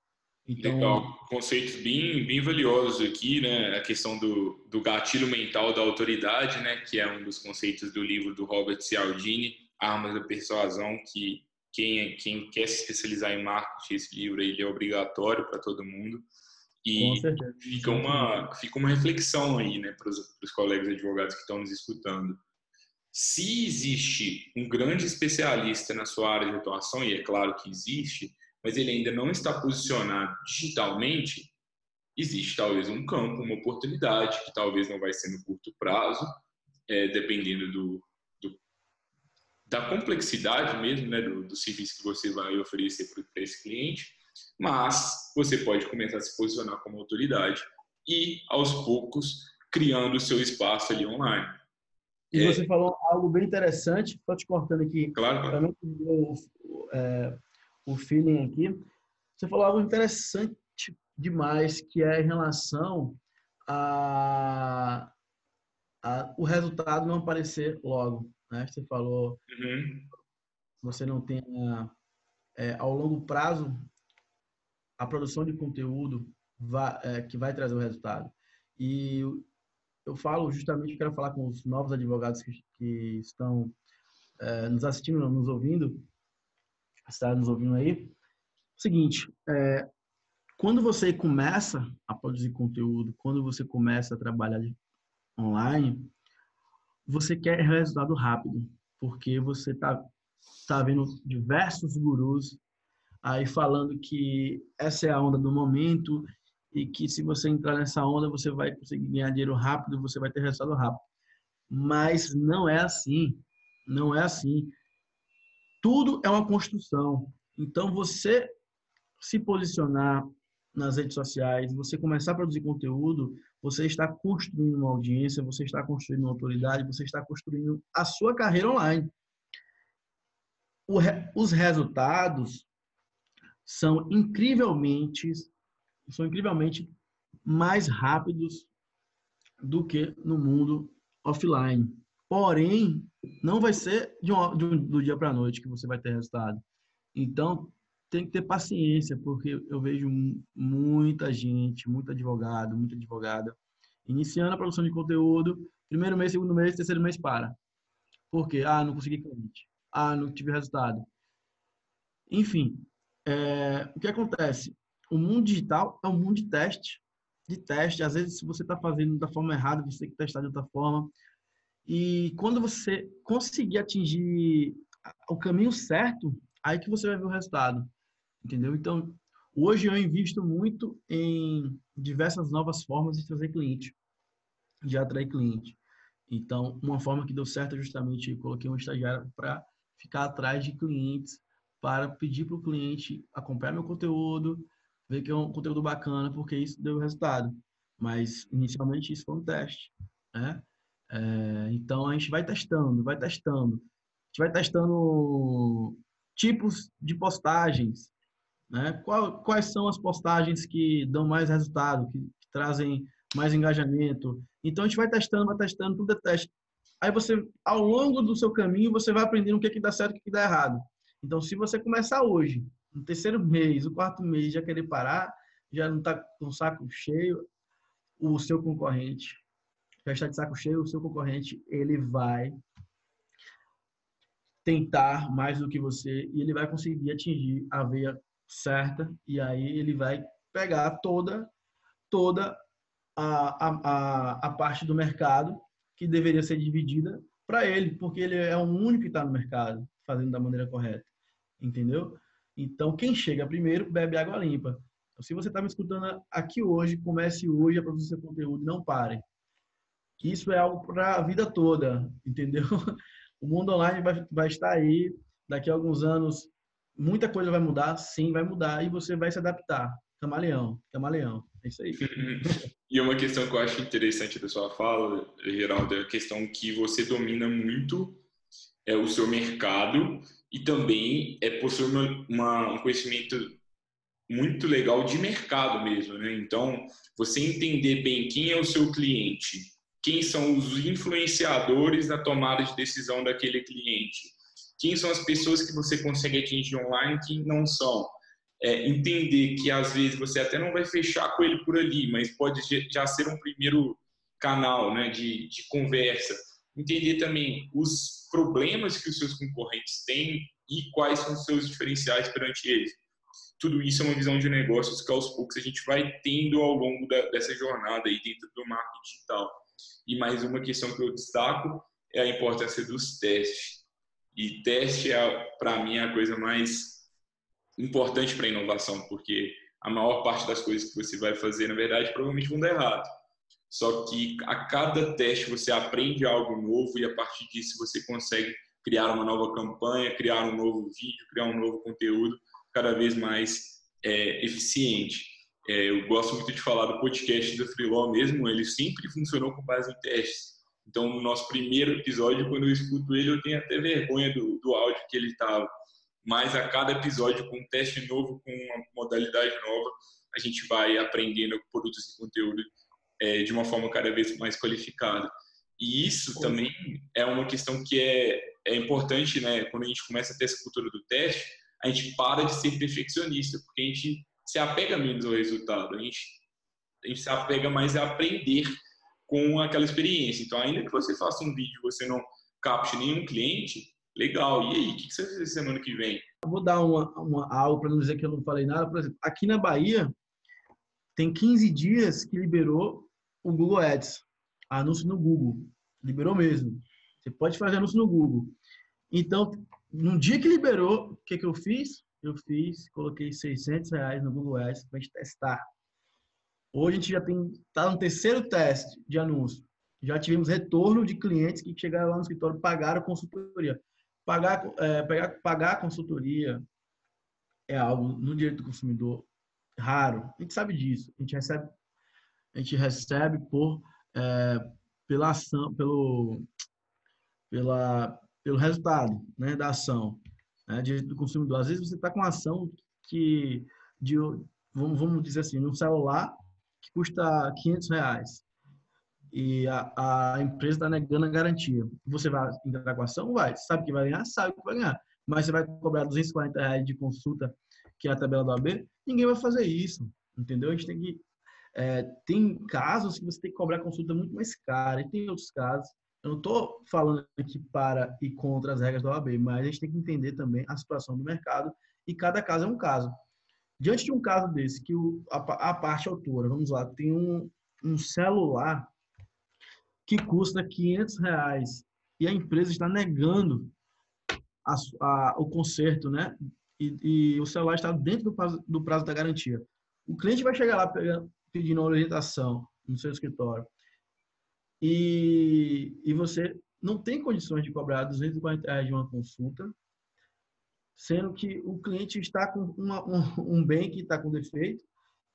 Então, Legal. Conceitos bem, bem valiosos aqui, né? A questão do, do gatilho mental da autoridade, né? Que é um dos conceitos do livro do Robert Cialdini, Armas da Persuasão, que quem, quem quer se especializar em marketing, esse livro ele é obrigatório para todo mundo. E fica uma, fica uma reflexão aí né, para os colegas advogados que estão nos escutando. Se existe um grande especialista na sua área de atuação, e é claro que existe, mas ele ainda não está posicionado digitalmente, existe talvez um campo, uma oportunidade que talvez não vai ser no curto prazo, é, dependendo do, do, da complexidade mesmo, né, do, do serviço que você vai oferecer para esse cliente, mas você pode começar a se posicionar como autoridade e, aos poucos, criando o seu espaço ali online. E é... você falou algo bem interessante, só te cortando aqui, claro, é, o feeling aqui. Você falou algo interessante demais, que é em relação a, a o resultado não aparecer logo. Né? Você falou, uhum. você não tem é, ao longo prazo a produção de conteúdo vai, é, que vai trazer o resultado. E eu falo justamente, quero falar com os novos advogados que, que estão é, nos assistindo, nos ouvindo, está nos ouvindo aí. Seguinte, é, quando você começa a produzir conteúdo, quando você começa a trabalhar online, você quer resultado rápido, porque você tá tá vendo diversos gurus aí falando que essa é a onda do momento e que se você entrar nessa onda você vai conseguir ganhar dinheiro rápido, você vai ter resultado rápido. Mas não é assim. Não é assim. Tudo é uma construção. Então você se posicionar nas redes sociais, você começar a produzir conteúdo, você está construindo uma audiência, você está construindo uma autoridade, você está construindo a sua carreira online. os resultados são incrivelmente são incrivelmente mais rápidos do que no mundo offline. Porém, não vai ser de um, de um, do dia para a noite que você vai ter resultado. Então, tem que ter paciência, porque eu vejo muita gente, muito advogado, muita advogada, iniciando a produção de conteúdo, primeiro mês, segundo mês, terceiro mês para. Por quê? Ah, não consegui cliente. Ah, não tive resultado. Enfim, é, o que acontece? o mundo digital é um mundo de teste, de teste. Às vezes, se você está fazendo da forma errada, você tem que testar de outra forma. E quando você conseguir atingir o caminho certo, aí que você vai ver o resultado, entendeu? Então, hoje eu invisto muito em diversas novas formas de trazer cliente, de atrair cliente. Então, uma forma que deu certo é justamente coloquei um estagiário para ficar atrás de clientes, para pedir para o cliente acompanhar meu conteúdo, ver que é um conteúdo bacana, porque isso deu resultado. Mas, inicialmente, isso foi um teste, né? É, então, a gente vai testando, vai testando. A gente vai testando tipos de postagens, né? Qual, quais são as postagens que dão mais resultado, que, que trazem mais engajamento. Então, a gente vai testando, vai testando, tudo é teste. Aí você, ao longo do seu caminho, você vai aprendendo o que, é que dá certo e o que, é que dá errado. Então, se você começar hoje no terceiro mês, o quarto mês já querer parar, já não está com o saco cheio, o seu concorrente já está de saco cheio, o seu concorrente ele vai tentar mais do que você e ele vai conseguir atingir a veia certa e aí ele vai pegar toda toda a, a, a parte do mercado que deveria ser dividida para ele, porque ele é o único que está no mercado fazendo da maneira correta, entendeu? Então, quem chega primeiro bebe água limpa. Então, se você está me escutando aqui hoje, comece hoje a produzir seu conteúdo, não pare. Isso é algo para a vida toda, entendeu? [laughs] O mundo online vai, vai estar aí, daqui a alguns anos, muita coisa vai mudar, sim, vai mudar, e você vai se adaptar. Camaleão, camaleão, é isso aí. [laughs] E uma questão que eu acho interessante da sua fala, Geraldo, é a questão que você domina muito é o seu mercado e também é possui uma, uma, um conhecimento muito legal de mercado mesmo, né? Então, você entender bem quem é o seu cliente, quem são os influenciadores na tomada de decisão daquele cliente, quem são as pessoas que você consegue atingir online que não são. É, entender que às vezes você até não vai fechar com ele por ali, mas pode já ser um primeiro canal né, de, de conversa. Entender também os problemas que os seus concorrentes têm e quais são os seus diferenciais perante eles. Tudo isso é uma visão de negócios que aos poucos a gente vai tendo ao longo da, dessa jornada aí dentro do marketing digital. E mais uma questão que eu destaco é a importância dos testes. E teste é, para mim, a coisa mais importante para a inovação, porque a maior parte das coisas que você vai fazer, na verdade, provavelmente vão dar errado. Só que a cada teste você aprende algo novo e a partir disso você consegue criar uma nova campanha, criar um novo vídeo, criar um novo conteúdo cada vez mais é, eficiente. É, eu gosto muito de falar do podcast do Freeló mesmo, ele sempre funcionou com base em testes. Então, no nosso primeiro episódio, quando eu escuto ele, eu tenho até vergonha do, do áudio que ele estava. Mas a cada episódio, com um teste novo, com uma modalidade nova, a gente vai aprendendo a produzir conteúdo é, de uma forma cada vez mais qualificada. E isso também é uma questão que é, é importante, né? Quando a gente começa a ter essa cultura do teste, a gente para de ser perfeccionista, porque a gente se apega menos ao resultado, a gente, a gente se apega mais a aprender com aquela experiência. Então, ainda que você faça um vídeo e você não capte nenhum cliente, legal. E aí, o que você vai fazer semana que vem? Eu vou dar uma, uma algo para não dizer que eu não falei nada. Por exemplo, aqui na Bahia, tem 15 dias que liberou o Google Ads, anúncio no Google. Liberou mesmo. Você pode fazer anúncio no Google. Então, no dia que liberou, o que, que eu fiz? Eu fiz, coloquei 600 reais no Google Ads para gente testar. Hoje a gente já tem está no terceiro teste de anúncio. Já tivemos retorno de clientes que chegaram lá no escritório pagaram consultoria. Pagar, é, pagar, pagar consultoria é algo no direito do consumidor raro. A gente sabe disso. A gente recebe, a gente recebe por é, pela ação, pelo, pela, pelo resultado né, da ação né, do consumidor. Às vezes você está com uma ação que de vamos, vamos dizer assim, um celular que custa 500 reais e a, a empresa está negando a garantia. Você vai entrar com a ação? Vai. Sabe que vai ganhar? Sabe que vai ganhar. Mas você vai cobrar 240 reais de consulta, que é a tabela do AB? Ninguém vai fazer isso. Entendeu? A gente tem que. É, tem casos que você tem que cobrar consulta muito mais cara, e tem outros casos. Eu não estou falando aqui para e contra as regras da OAB, mas a gente tem que entender também a situação do mercado e cada caso é um caso. Diante de um caso desse, que o, a, a, parte autora, vamos lá, tem um, um celular que custa 500 reais e a empresa está negando a, a, o conserto, né? E, e, o celular está dentro do prazo, do prazo da garantia. O cliente vai chegar lá pegando, pedindo uma orientação no seu escritório e, e você não tem condições de cobrar 240 reais de uma consulta sendo que o cliente está com uma, um, [laughs] um, bem que está com defeito,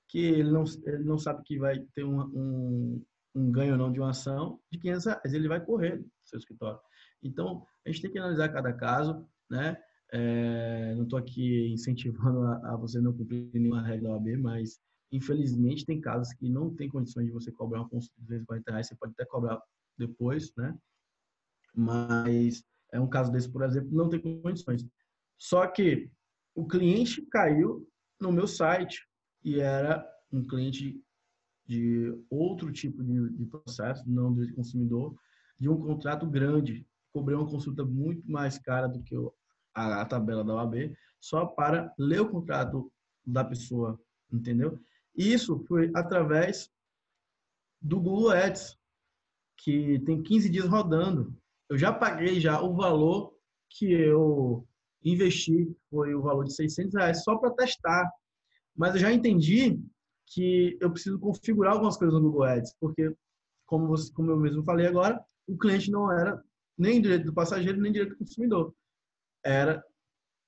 que ele não, ele não sabe que vai ter um, um, um ganho ou não de uma ação, de 500 reais, ele vai correr do seu escritório. Então, a gente tem que analisar cada caso, né? É, não estou aqui incentivando a, a, você não cumprir nenhuma regra da OAB, mas infelizmente tem casos que não tem condições de você cobrar uma consulta de 240 reais, você pode até cobrar depois, né? Mas é um caso desse, por exemplo, não tem condições. Só que o cliente caiu no meu site e era um cliente de outro tipo de, de processo, não de consumidor, de um contrato grande. Cobrei uma consulta muito mais cara do que a, a tabela da OAB, só para ler o contrato da pessoa, entendeu? Isso foi através do Google Ads, que tem 15 dias rodando. Eu já paguei já o valor que eu investi foi o valor de 600 reais só para testar. Mas eu já entendi que eu preciso configurar algumas coisas no Google Ads, porque, como, você, como eu mesmo falei agora, o cliente não era nem direito do passageiro, nem direito do consumidor. Era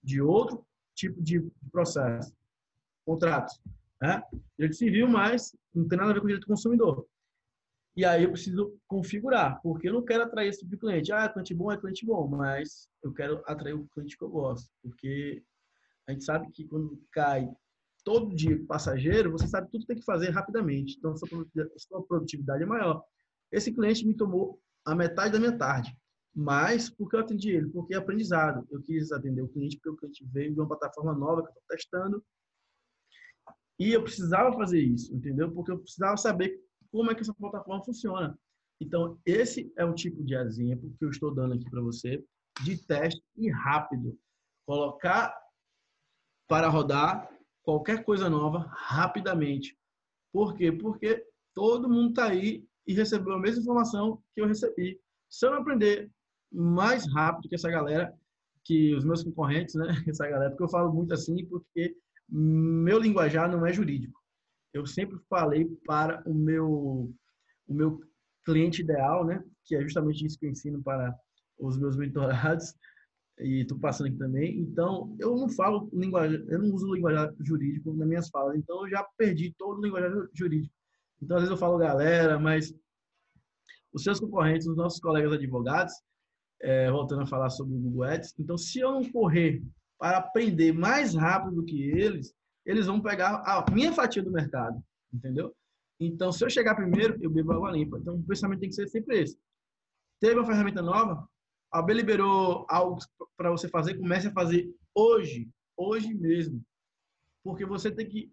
de outro tipo de processo. Contratos. Né? Direito civil, mas não tem nada a ver com direito do consumidor. E aí eu preciso configurar, porque eu não quero atrair esse tipo de cliente. Ah, é cliente bom, é cliente bom, mas eu quero atrair o cliente que eu gosto. Porque a gente sabe que quando cai todo dia passageiro, você sabe tudo que tem que fazer rapidamente. Então, sua produtividade, é maior. Esse cliente me tomou a metade da minha tarde. Mas, por que eu atendi ele? Porque é aprendizado. Eu quis atender o cliente porque o cliente veio de uma plataforma nova que eu estou testando. E eu precisava fazer isso, entendeu? Porque eu precisava saber como é que essa plataforma funciona. Então, esse é o tipo de exemplo que eu estou dando aqui para você de teste e rápido. Colocar para rodar qualquer coisa nova rapidamente. Por quê? Porque todo mundo está aí e recebeu a mesma informação que eu recebi. Se eu não aprender mais rápido que essa galera, que os meus concorrentes, né? [laughs] Essa galera, porque eu falo muito assim, porque meu linguajar não é jurídico. Eu sempre falei para o meu o meu cliente ideal, né? Que é justamente isso que eu ensino para os meus mentorados e estou passando aqui também. Então, eu não falo linguagem, eu não uso linguajar jurídico nas minhas falas. Então, eu já perdi todo o linguajar jurídico. Então, às vezes eu falo galera, mas os seus concorrentes, os nossos colegas advogados, é, voltando a falar sobre o Google Ads. Então, se eu não correr para aprender mais rápido do que eles, eles vão pegar a minha fatia do mercado, entendeu? Então, se eu chegar primeiro, eu bebo água limpa. Então, o pensamento tem que ser sempre esse. Teve uma ferramenta nova, a B liberou algo para você fazer, comece a fazer hoje, hoje mesmo. Porque você tem que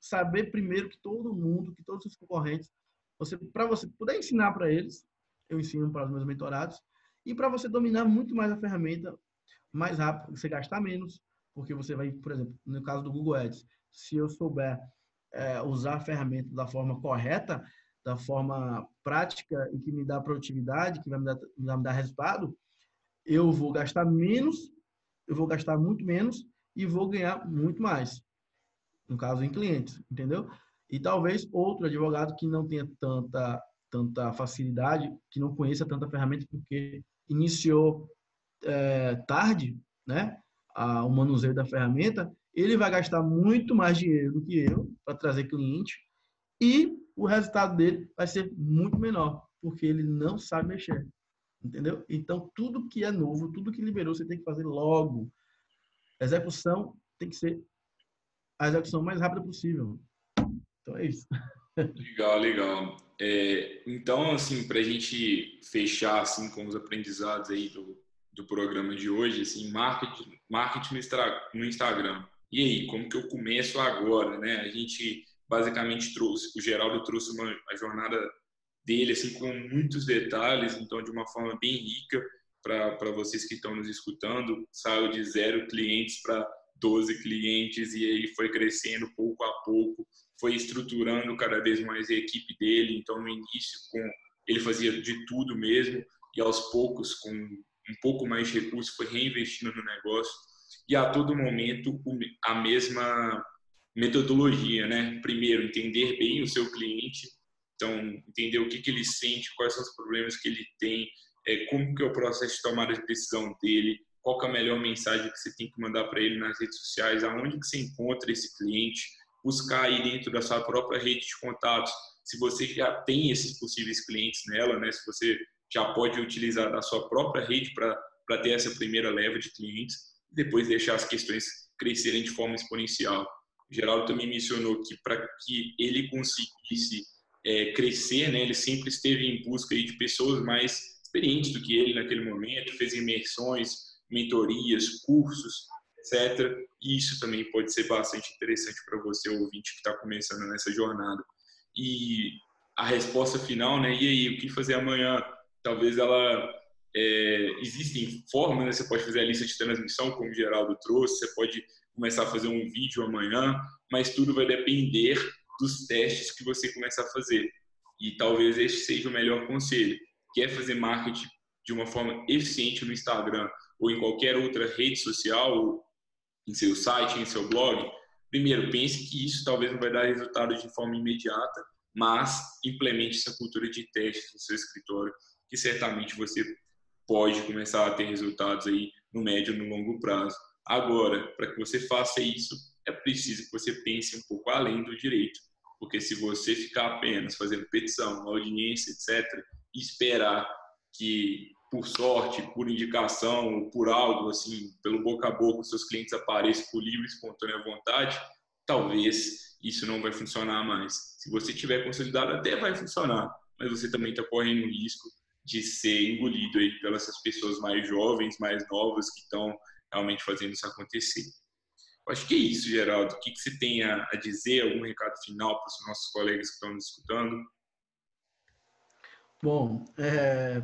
saber primeiro que todo mundo, que todos os concorrentes, você para você poder ensinar para eles, eu ensino para os meus mentorados, e para você dominar muito mais a ferramenta mais rápido, você gastar menos, porque você vai, por exemplo, no caso do Google Ads, se eu souber é, usar a ferramenta da forma correta, da forma prática e que me dá produtividade, que vai me dar, vai me dar resultado, eu vou gastar menos, eu vou gastar muito menos e vou ganhar muito mais. No caso, em clientes, entendeu? E talvez outro advogado que não tenha tanta, tanta facilidade, que não conheça tanta ferramenta, porque iniciou é, tarde, né? A, o manuseio da ferramenta, ele vai gastar muito mais dinheiro do que eu para trazer cliente e o resultado dele vai ser muito menor, porque ele não sabe mexer. Entendeu? Então, tudo que é novo, tudo que liberou, você tem que fazer logo. A execução tem que ser a execução mais rápida possível. Então, é isso. [laughs] Legal, legal. É, então, assim, para a gente fechar assim com os aprendizados aí do, do programa de hoje, assim, marketing, marketing no Instagram. E aí, como que eu começo agora, né? A gente basicamente trouxe, o Geraldo trouxe uma, uma jornada dele, assim, com muitos detalhes, então, de uma forma bem rica para vocês que estão nos escutando. Saiu de zero clientes para 12 clientes e aí foi crescendo pouco a pouco, foi estruturando cada vez mais a equipe dele. Então, no início, com ele fazia de tudo mesmo e aos poucos, com um pouco mais de recursos, foi reinvestindo no negócio e a todo momento a mesma metodologia, né? Primeiro, entender bem o seu cliente, então entender o que, que ele sente, quais são os problemas que ele tem, é, como que é o processo de tomada de decisão dele, qual é a melhor mensagem que você tem que mandar para ele nas redes sociais, aonde que você encontra esse cliente, buscar aí dentro da sua própria rede de contatos, se você já tem esses possíveis clientes nela, né? Se você já pode utilizar da sua própria rede para ter essa primeira leva de clientes, e depois deixar as questões crescerem de forma exponencial. O Geraldo também mencionou que para que ele conseguisse é, crescer, né, ele sempre esteve em busca aí de pessoas mais experientes do que ele naquele momento, fez imersões, mentorias, cursos, etc. E isso também pode ser bastante interessante para você, ouvinte, que está começando nessa jornada. E a resposta final, né? E aí, o que fazer amanhã? Talvez ela é, existem formas, né? Você pode fazer a lista de transmissão, como o Geraldo trouxe, você pode começar a fazer um vídeo amanhã, mas tudo vai depender dos testes que você começar a fazer. E talvez este seja o melhor conselho. Quer fazer marketing de uma forma eficiente no Instagram ou em qualquer outra rede social, em seu site, em seu blog? Primeiro, pense que isso talvez não vai dar resultado de forma imediata, mas implemente essa cultura de testes no seu escritório, que certamente você pode começar a ter resultados aí no médio e no longo prazo. Agora, para que você faça isso, é preciso que você pense um pouco além do direito, porque se você ficar apenas fazendo petição, audiência, etc., e esperar que por sorte, por indicação, ou por algo assim, pelo boca a boca, seus clientes apareçam por livre espontânea vontade, talvez isso não vai funcionar mais. Se você tiver consolidado, até vai funcionar, mas você também está correndo o risco de ser engolido aí pelas pessoas mais jovens, mais novas que estão realmente fazendo isso acontecer. Eu acho que é isso, Geraldo. O que, que você tem a, a dizer? Algum recado final para os nossos colegas que estão nos escutando? Bom, é,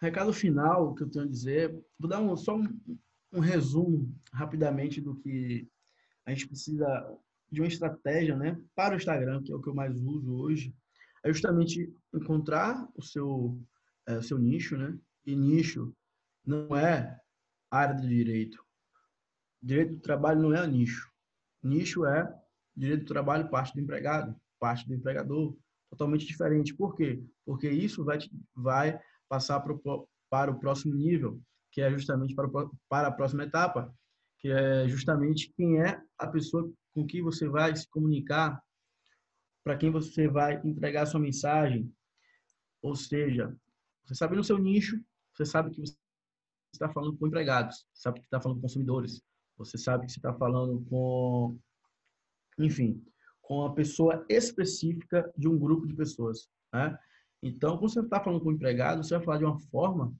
recado final que eu tenho a dizer, vou dar um, só um, um resumo rapidamente do que a gente precisa de uma estratégia né, para o Instagram, que é o que eu mais uso hoje, é justamente encontrar o seu, é, seu nicho, né? E nicho não é área do direito. Direito do trabalho não é nicho. Nicho é direito do trabalho, parte do empregado, parte do empregador, totalmente diferente. Por quê? Porque isso vai, vai passar pro, para o próximo nível, que é justamente para, para a próxima etapa, que é justamente quem é a pessoa com quem você vai se comunicar, para quem você vai entregar sua mensagem. Ou seja, você sabe no seu nicho, você sabe que você está falando com empregados, sabe que está falando com consumidores, você sabe que você está falando com, enfim, com a pessoa específica de um grupo de pessoas. Né? Então, quando você está falando com empregado, você vai falar de uma forma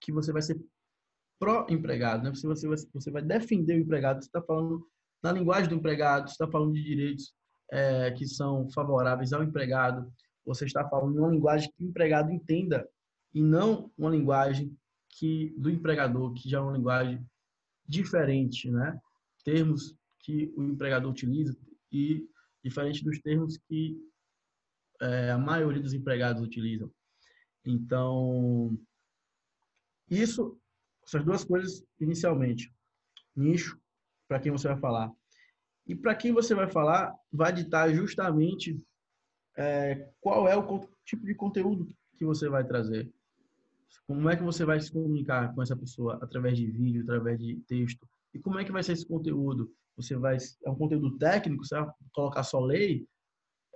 que você vai ser pró-empregado, né? Você, você, você vai defender o empregado, você está falando na linguagem do empregado, você está falando de direitos é, que são favoráveis ao empregado, você está falando uma linguagem que o empregado entenda e não uma linguagem que do empregador, que já é uma linguagem diferente, né? Termos que o empregador utiliza e diferente dos termos que é, a maioria dos empregados utilizam. Então, isso, essas duas coisas inicialmente. Nicho, para quem você vai falar. E para quem você vai falar, vai ditar justamente é, qual é o tipo de conteúdo que você vai trazer. Como é que você vai se comunicar com essa pessoa através de vídeo, através de texto? E como é que vai ser esse conteúdo? Você vai é um conteúdo técnico? Você vai colocar só lei?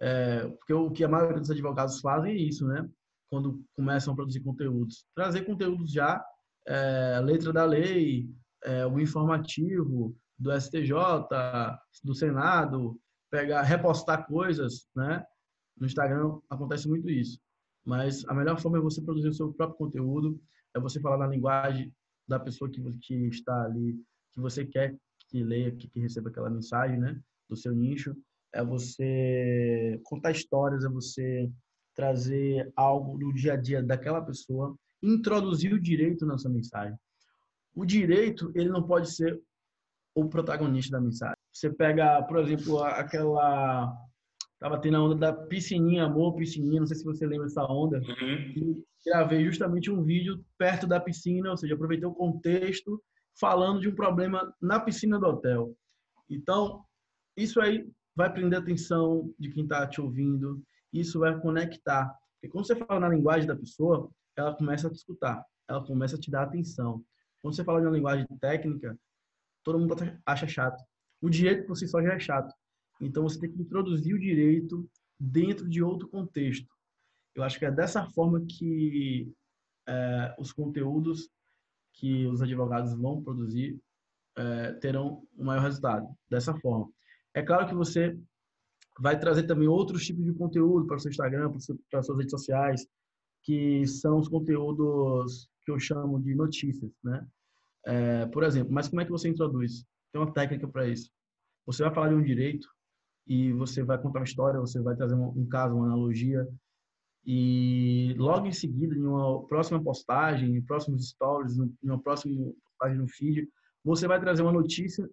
É, porque o que a maioria dos advogados fazem é isso, né? Quando começam a produzir conteúdos, trazer conteúdos já é, letra da lei, é, o informativo, do STJ, do Senado, pegar, repostar coisas, né? No Instagram acontece muito isso. Mas a melhor forma é você produzir o seu próprio conteúdo, é você falar na linguagem da pessoa que, que está ali, que você quer que leia, que, que receba aquela mensagem, né? Do seu nicho. É você contar histórias, é você trazer algo do dia a dia daquela pessoa, introduzir o direito na sua mensagem. O direito, ele não pode ser o protagonista da mensagem. Você pega, por exemplo, aquela. Tava tendo a onda da piscininha, amor, piscininha, não sei se você lembra dessa onda. Uhum. gravei justamente um vídeo perto da piscina, ou seja, aproveitei o contexto falando de um problema na piscina do hotel. Então, isso aí vai prender a atenção de quem está te ouvindo, isso vai conectar. Porque quando você fala na linguagem da pessoa, ela começa a te escutar, ela começa a te dar atenção. Quando você fala de uma linguagem técnica, todo mundo acha chato. O direito por si só já é chato. Então você tem que introduzir o direito dentro de outro contexto. Eu acho que é dessa forma que é, os conteúdos que os advogados vão produzir é, terão um maior resultado. Dessa forma. É claro que você vai trazer também outros tipos de conteúdo para o seu Instagram, para as suas redes sociais, que são os conteúdos que eu chamo de notícias, né? É, por exemplo, mas como é que você introduz? Tem uma técnica para isso. Você vai falar de um direito e você vai contar uma história, você vai trazer um, um caso, uma analogia, e logo em seguida, em uma próxima postagem, em próximos stories, em uma próxima postagem no feed, você vai trazer uma notícia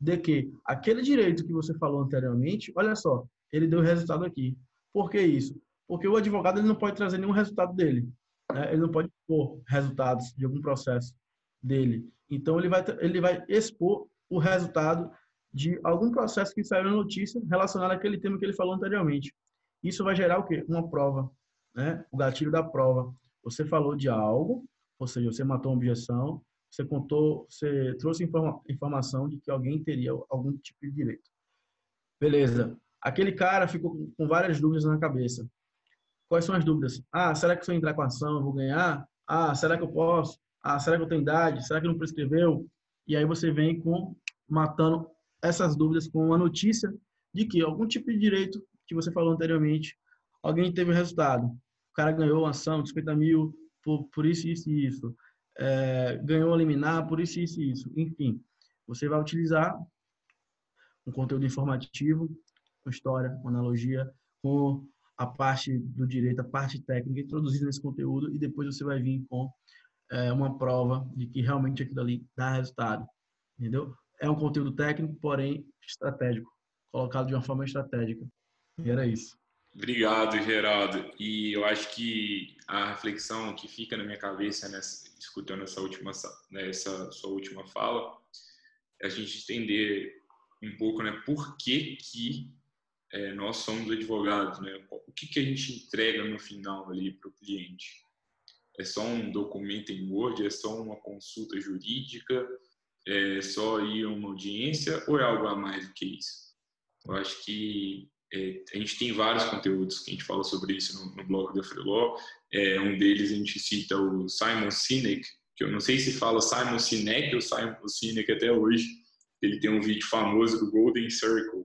de que aquele direito que você falou anteriormente, olha só, ele deu resultado aqui. Por que isso? Porque o advogado ele não pode trazer nenhum resultado dele. Né? Ele não pode pôr resultados de algum processo dele. Então, ele vai, ele vai expor o resultado de algum processo que saiu na notícia relacionado àquele tema que ele falou anteriormente. Isso vai gerar o quê? Uma prova, né? O gatilho da prova. Você falou de algo, ou seja, você matou uma objeção, você contou, você trouxe informa informação de que alguém teria algum tipo de direito. Beleza. Aquele cara ficou com várias dúvidas na cabeça. Quais são as dúvidas? Ah, será que se eu entrar com a ação eu vou ganhar? Ah, será que eu posso? Ah, será que eu tenho idade? Será que não prescreveu? E aí você vem com matando essas dúvidas com a notícia de que algum tipo de direito que você falou anteriormente, alguém teve resultado. O cara ganhou uma ação de 50 mil por, por isso, isso e isso. É, ganhou a liminar por isso, isso e isso. Enfim, você vai utilizar um conteúdo informativo, com história, com analogia, com a parte do direito, a parte técnica introduzida nesse conteúdo e depois você vai vir com é, uma prova de que realmente aquilo ali dá resultado, entendeu? É um conteúdo técnico, porém estratégico, colocado de uma forma estratégica. E era isso. Obrigado, Geraldo. E eu acho que a reflexão que fica na minha cabeça, nessa, escutando essa última, né, essa sua última fala, é a gente entender um pouco, né, por que, que é, nós somos advogados, né? O que, que a gente entrega no final ali para o cliente? É só um documento em Word? É só uma consulta jurídica? É só ir a uma audiência? Ou é algo a mais do que isso? Eu acho que é, a gente tem vários conteúdos que a gente fala sobre isso no, no blog da Freelaw. É, um deles a gente cita o Simon Sinek, que eu não sei se fala Simon Sinek ou Simon Sinek até hoje. Ele tem um vídeo famoso do Golden Circle,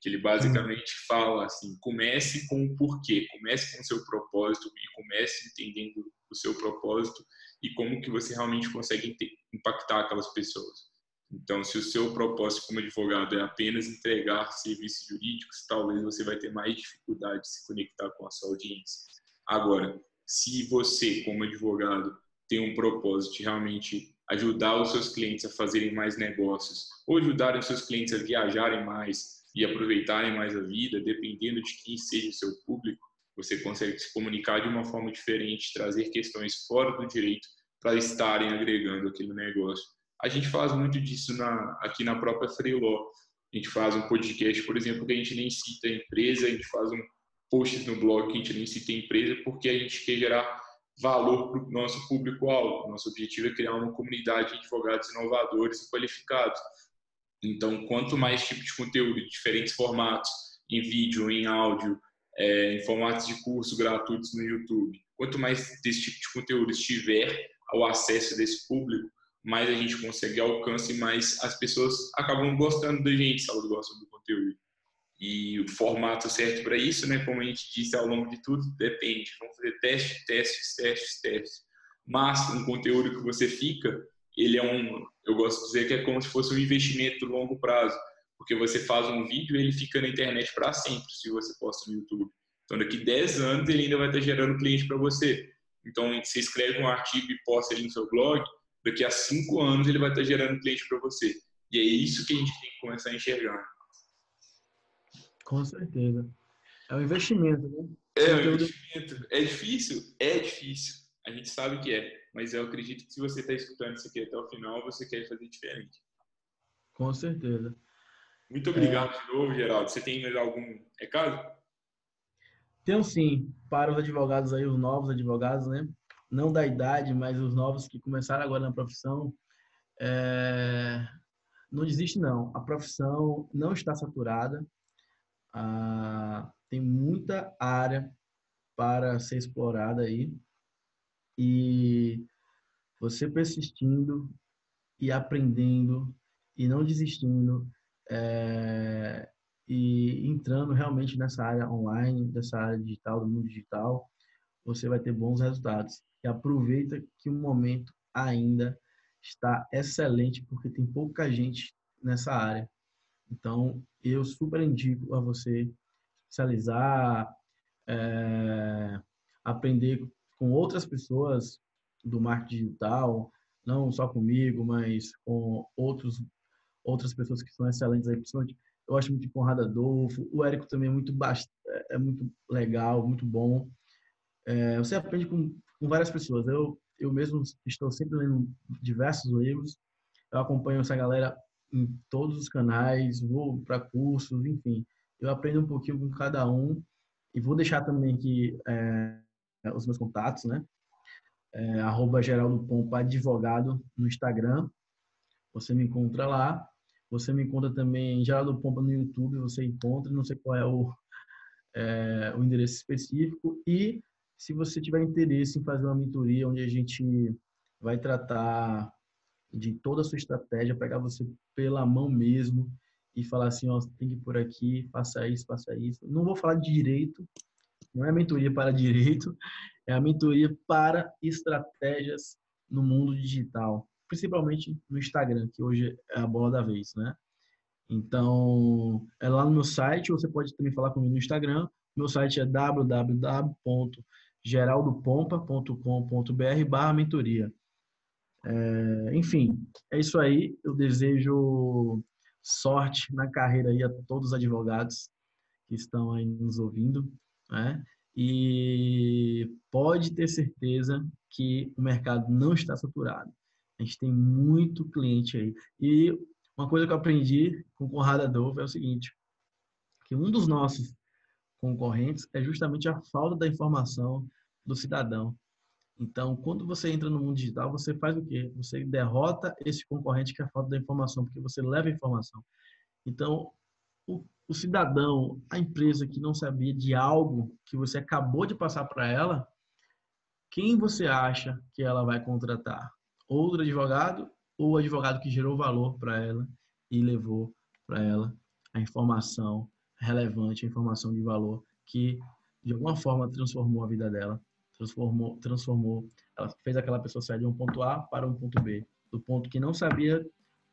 que ele basicamente fala assim: comece com o porquê, comece com o seu propósito e comece entendendo o seu propósito e como que você realmente consegue impactar aquelas pessoas. Então, se o seu propósito como advogado é apenas entregar serviços jurídicos, talvez você vai ter mais dificuldade de se conectar com a sua audiência. Agora, se você, como advogado, tem um propósito de realmente ajudar os seus clientes a fazerem mais negócios, ou ajudar os seus clientes a viajarem mais, e aproveitarem mais a vida, dependendo de quem seja o seu público, você consegue se comunicar de uma forma diferente, trazer questões fora do direito para estarem agregando aquele negócio. A gente faz muito disso na, aqui na própria Freeló. A gente faz um podcast, por exemplo, que a gente nem cita a empresa, a gente faz um post no blog que a gente nem cita a empresa, porque a gente quer gerar valor para o nosso público-alvo. Nosso objetivo é criar uma comunidade de advogados inovadores e qualificados. Então, quanto mais tipo de conteúdo, diferentes formatos, em vídeo, em áudio, é, em formatos de curso gratuitos no YouTube, quanto mais desse tipo de conteúdo estiver ao acesso desse público, mais a gente consegue alcance e mais as pessoas acabam gostando da gente, se elas gostam do conteúdo. E o formato certo para isso, né, como a gente disse ao longo de tudo, depende. Vamos fazer testes, testes, testes, testes. Mas um conteúdo que você fica, ele é um, eu gosto de dizer que é como se fosse um investimento longo prazo, porque você faz um vídeo e ele fica na internet para sempre, se você posta no YouTube. Então, daqui 10 anos, ele ainda vai estar gerando cliente para você. Então, você escreve um artigo e posta ele no seu blog, daqui a 5 anos ele vai estar gerando cliente para você. E é isso que a gente tem que começar a enxergar. Com certeza. É um investimento, né? É um investimento. É difícil? É difícil. A gente sabe que é mas eu acredito que se você está escutando isso aqui até o final, você quer fazer diferente. Com certeza. Muito obrigado é... de novo, Geraldo. Você tem mais algum recado? Tenho sim, para os advogados aí, os novos advogados, né? Não da idade, mas os novos que começaram agora na profissão. É... Não desiste não. A profissão não está saturada. Ah, tem muita área para ser explorada aí. E você persistindo e aprendendo e não desistindo é, e entrando realmente nessa área online, dessa área digital, do mundo digital, você vai ter bons resultados. E aproveita que o momento ainda está excelente, porque tem pouca gente nessa área. Então, eu super indico a você especializar, é, aprender com outras pessoas do marketing digital, não só comigo, mas com outros, outras pessoas que são excelentes aí, principalmente eu gosto muito de Conrado Adolfo, o Érico também é muito, é muito legal, muito bom. É, você aprende com, com várias pessoas. Eu, eu mesmo estou sempre lendo diversos livros, eu acompanho essa galera em todos os canais, vou para cursos, enfim. Eu aprendo um pouquinho com cada um e vou deixar também aqui é, é, os meus contatos, né? É, arroba Geraldo Pompa Advogado no Instagram. Você me encontra lá. Você me encontra também Geraldo Pompa no YouTube, você encontra, não sei qual é o, é, o endereço específico. E se você tiver interesse em fazer uma mentoria onde a gente vai tratar de toda a sua estratégia, pegar você pela mão mesmo e falar assim, ó, tem que ir por aqui, faça isso, faça isso. Não vou falar de direito, não é mentoria para direito, é a mentoria para estratégias no mundo digital, principalmente no Instagram, que hoje é a bola da vez, né? Então, é lá no meu site, você pode também falar comigo no Instagram. Meu site é www.geraldopompa.com.br barra mentoria. É, enfim, é isso aí. Eu desejo sorte na carreira aí a todos os advogados que estão aí nos ouvindo né? E pode ter certeza que o mercado não está saturado. A gente tem muito cliente aí. E Uma coisa que eu aprendi com Conrado Adolfo é o seguinte, que um dos nossos concorrentes é justamente a falta da informação do cidadão. Então, quando você entra no mundo digital, você faz o quê? Você derrota esse concorrente que é a falta da informação, porque você leva a informação. Então, o, o cidadão, a empresa que não sabia de algo que você acabou de passar para ela, quem você acha que ela vai contratar? Outro advogado ou o advogado que gerou valor para ela e levou para ela a informação relevante, a informação de valor que de alguma forma transformou a vida dela, transformou, transformou, ela fez aquela pessoa sair de um ponto A para um ponto B, do ponto que não sabia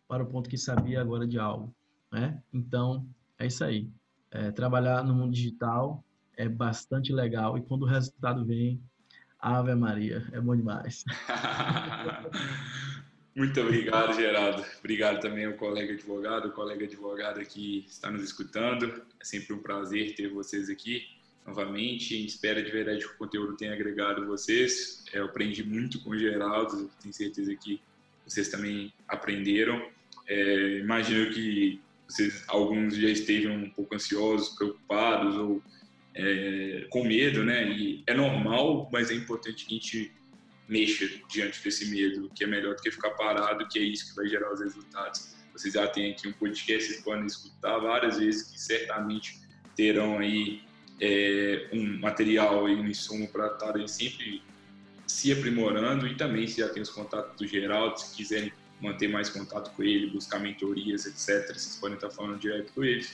para o ponto que sabia agora de algo, né? Então é isso aí. É, trabalhar no mundo digital é bastante legal e quando o resultado vem, Ave Maria, é bom demais. [laughs] Muito obrigado, Geraldo. Obrigado também ao colega advogado, ao colega advogado que está nos escutando. É sempre um prazer ter vocês aqui novamente. Espero de verdade que o conteúdo tenha agregado vocês. Eu aprendi muito com o Geraldo, tenho certeza que vocês também aprenderam. É, imagino que vocês, alguns já estejam um pouco ansiosos, preocupados ou é, com medo, né? E é normal, mas é importante que a gente mexa diante desse medo, que é melhor do que ficar parado, que é isso que vai gerar os resultados. Vocês já têm aqui um podcast, vocês podem escutar várias vezes, que certamente terão aí é, um material aí, um insumo para estarem sempre se aprimorando e também se já tem os contatos do Geraldo, se quiserem manter mais contato com ele, buscar mentorias, etc., vocês podem estar falando direto com ele.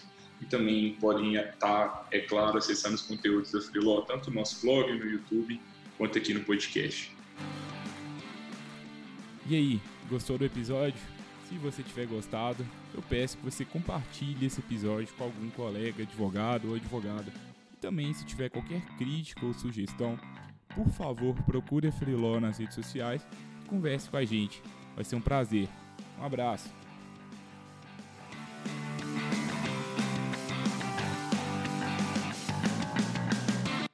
E também podem estar, é claro, acessando os conteúdos da Freeló, tanto no nosso blog, no YouTube, quanto aqui no podcast. E aí, gostou do episódio? Se você tiver gostado, eu peço que você compartilhe esse episódio com algum colega, advogado ou advogada. E também, se tiver qualquer crítica ou sugestão, por favor, procure a Freeló nas redes sociais e converse com a gente. Vai ser um prazer. Um abraço.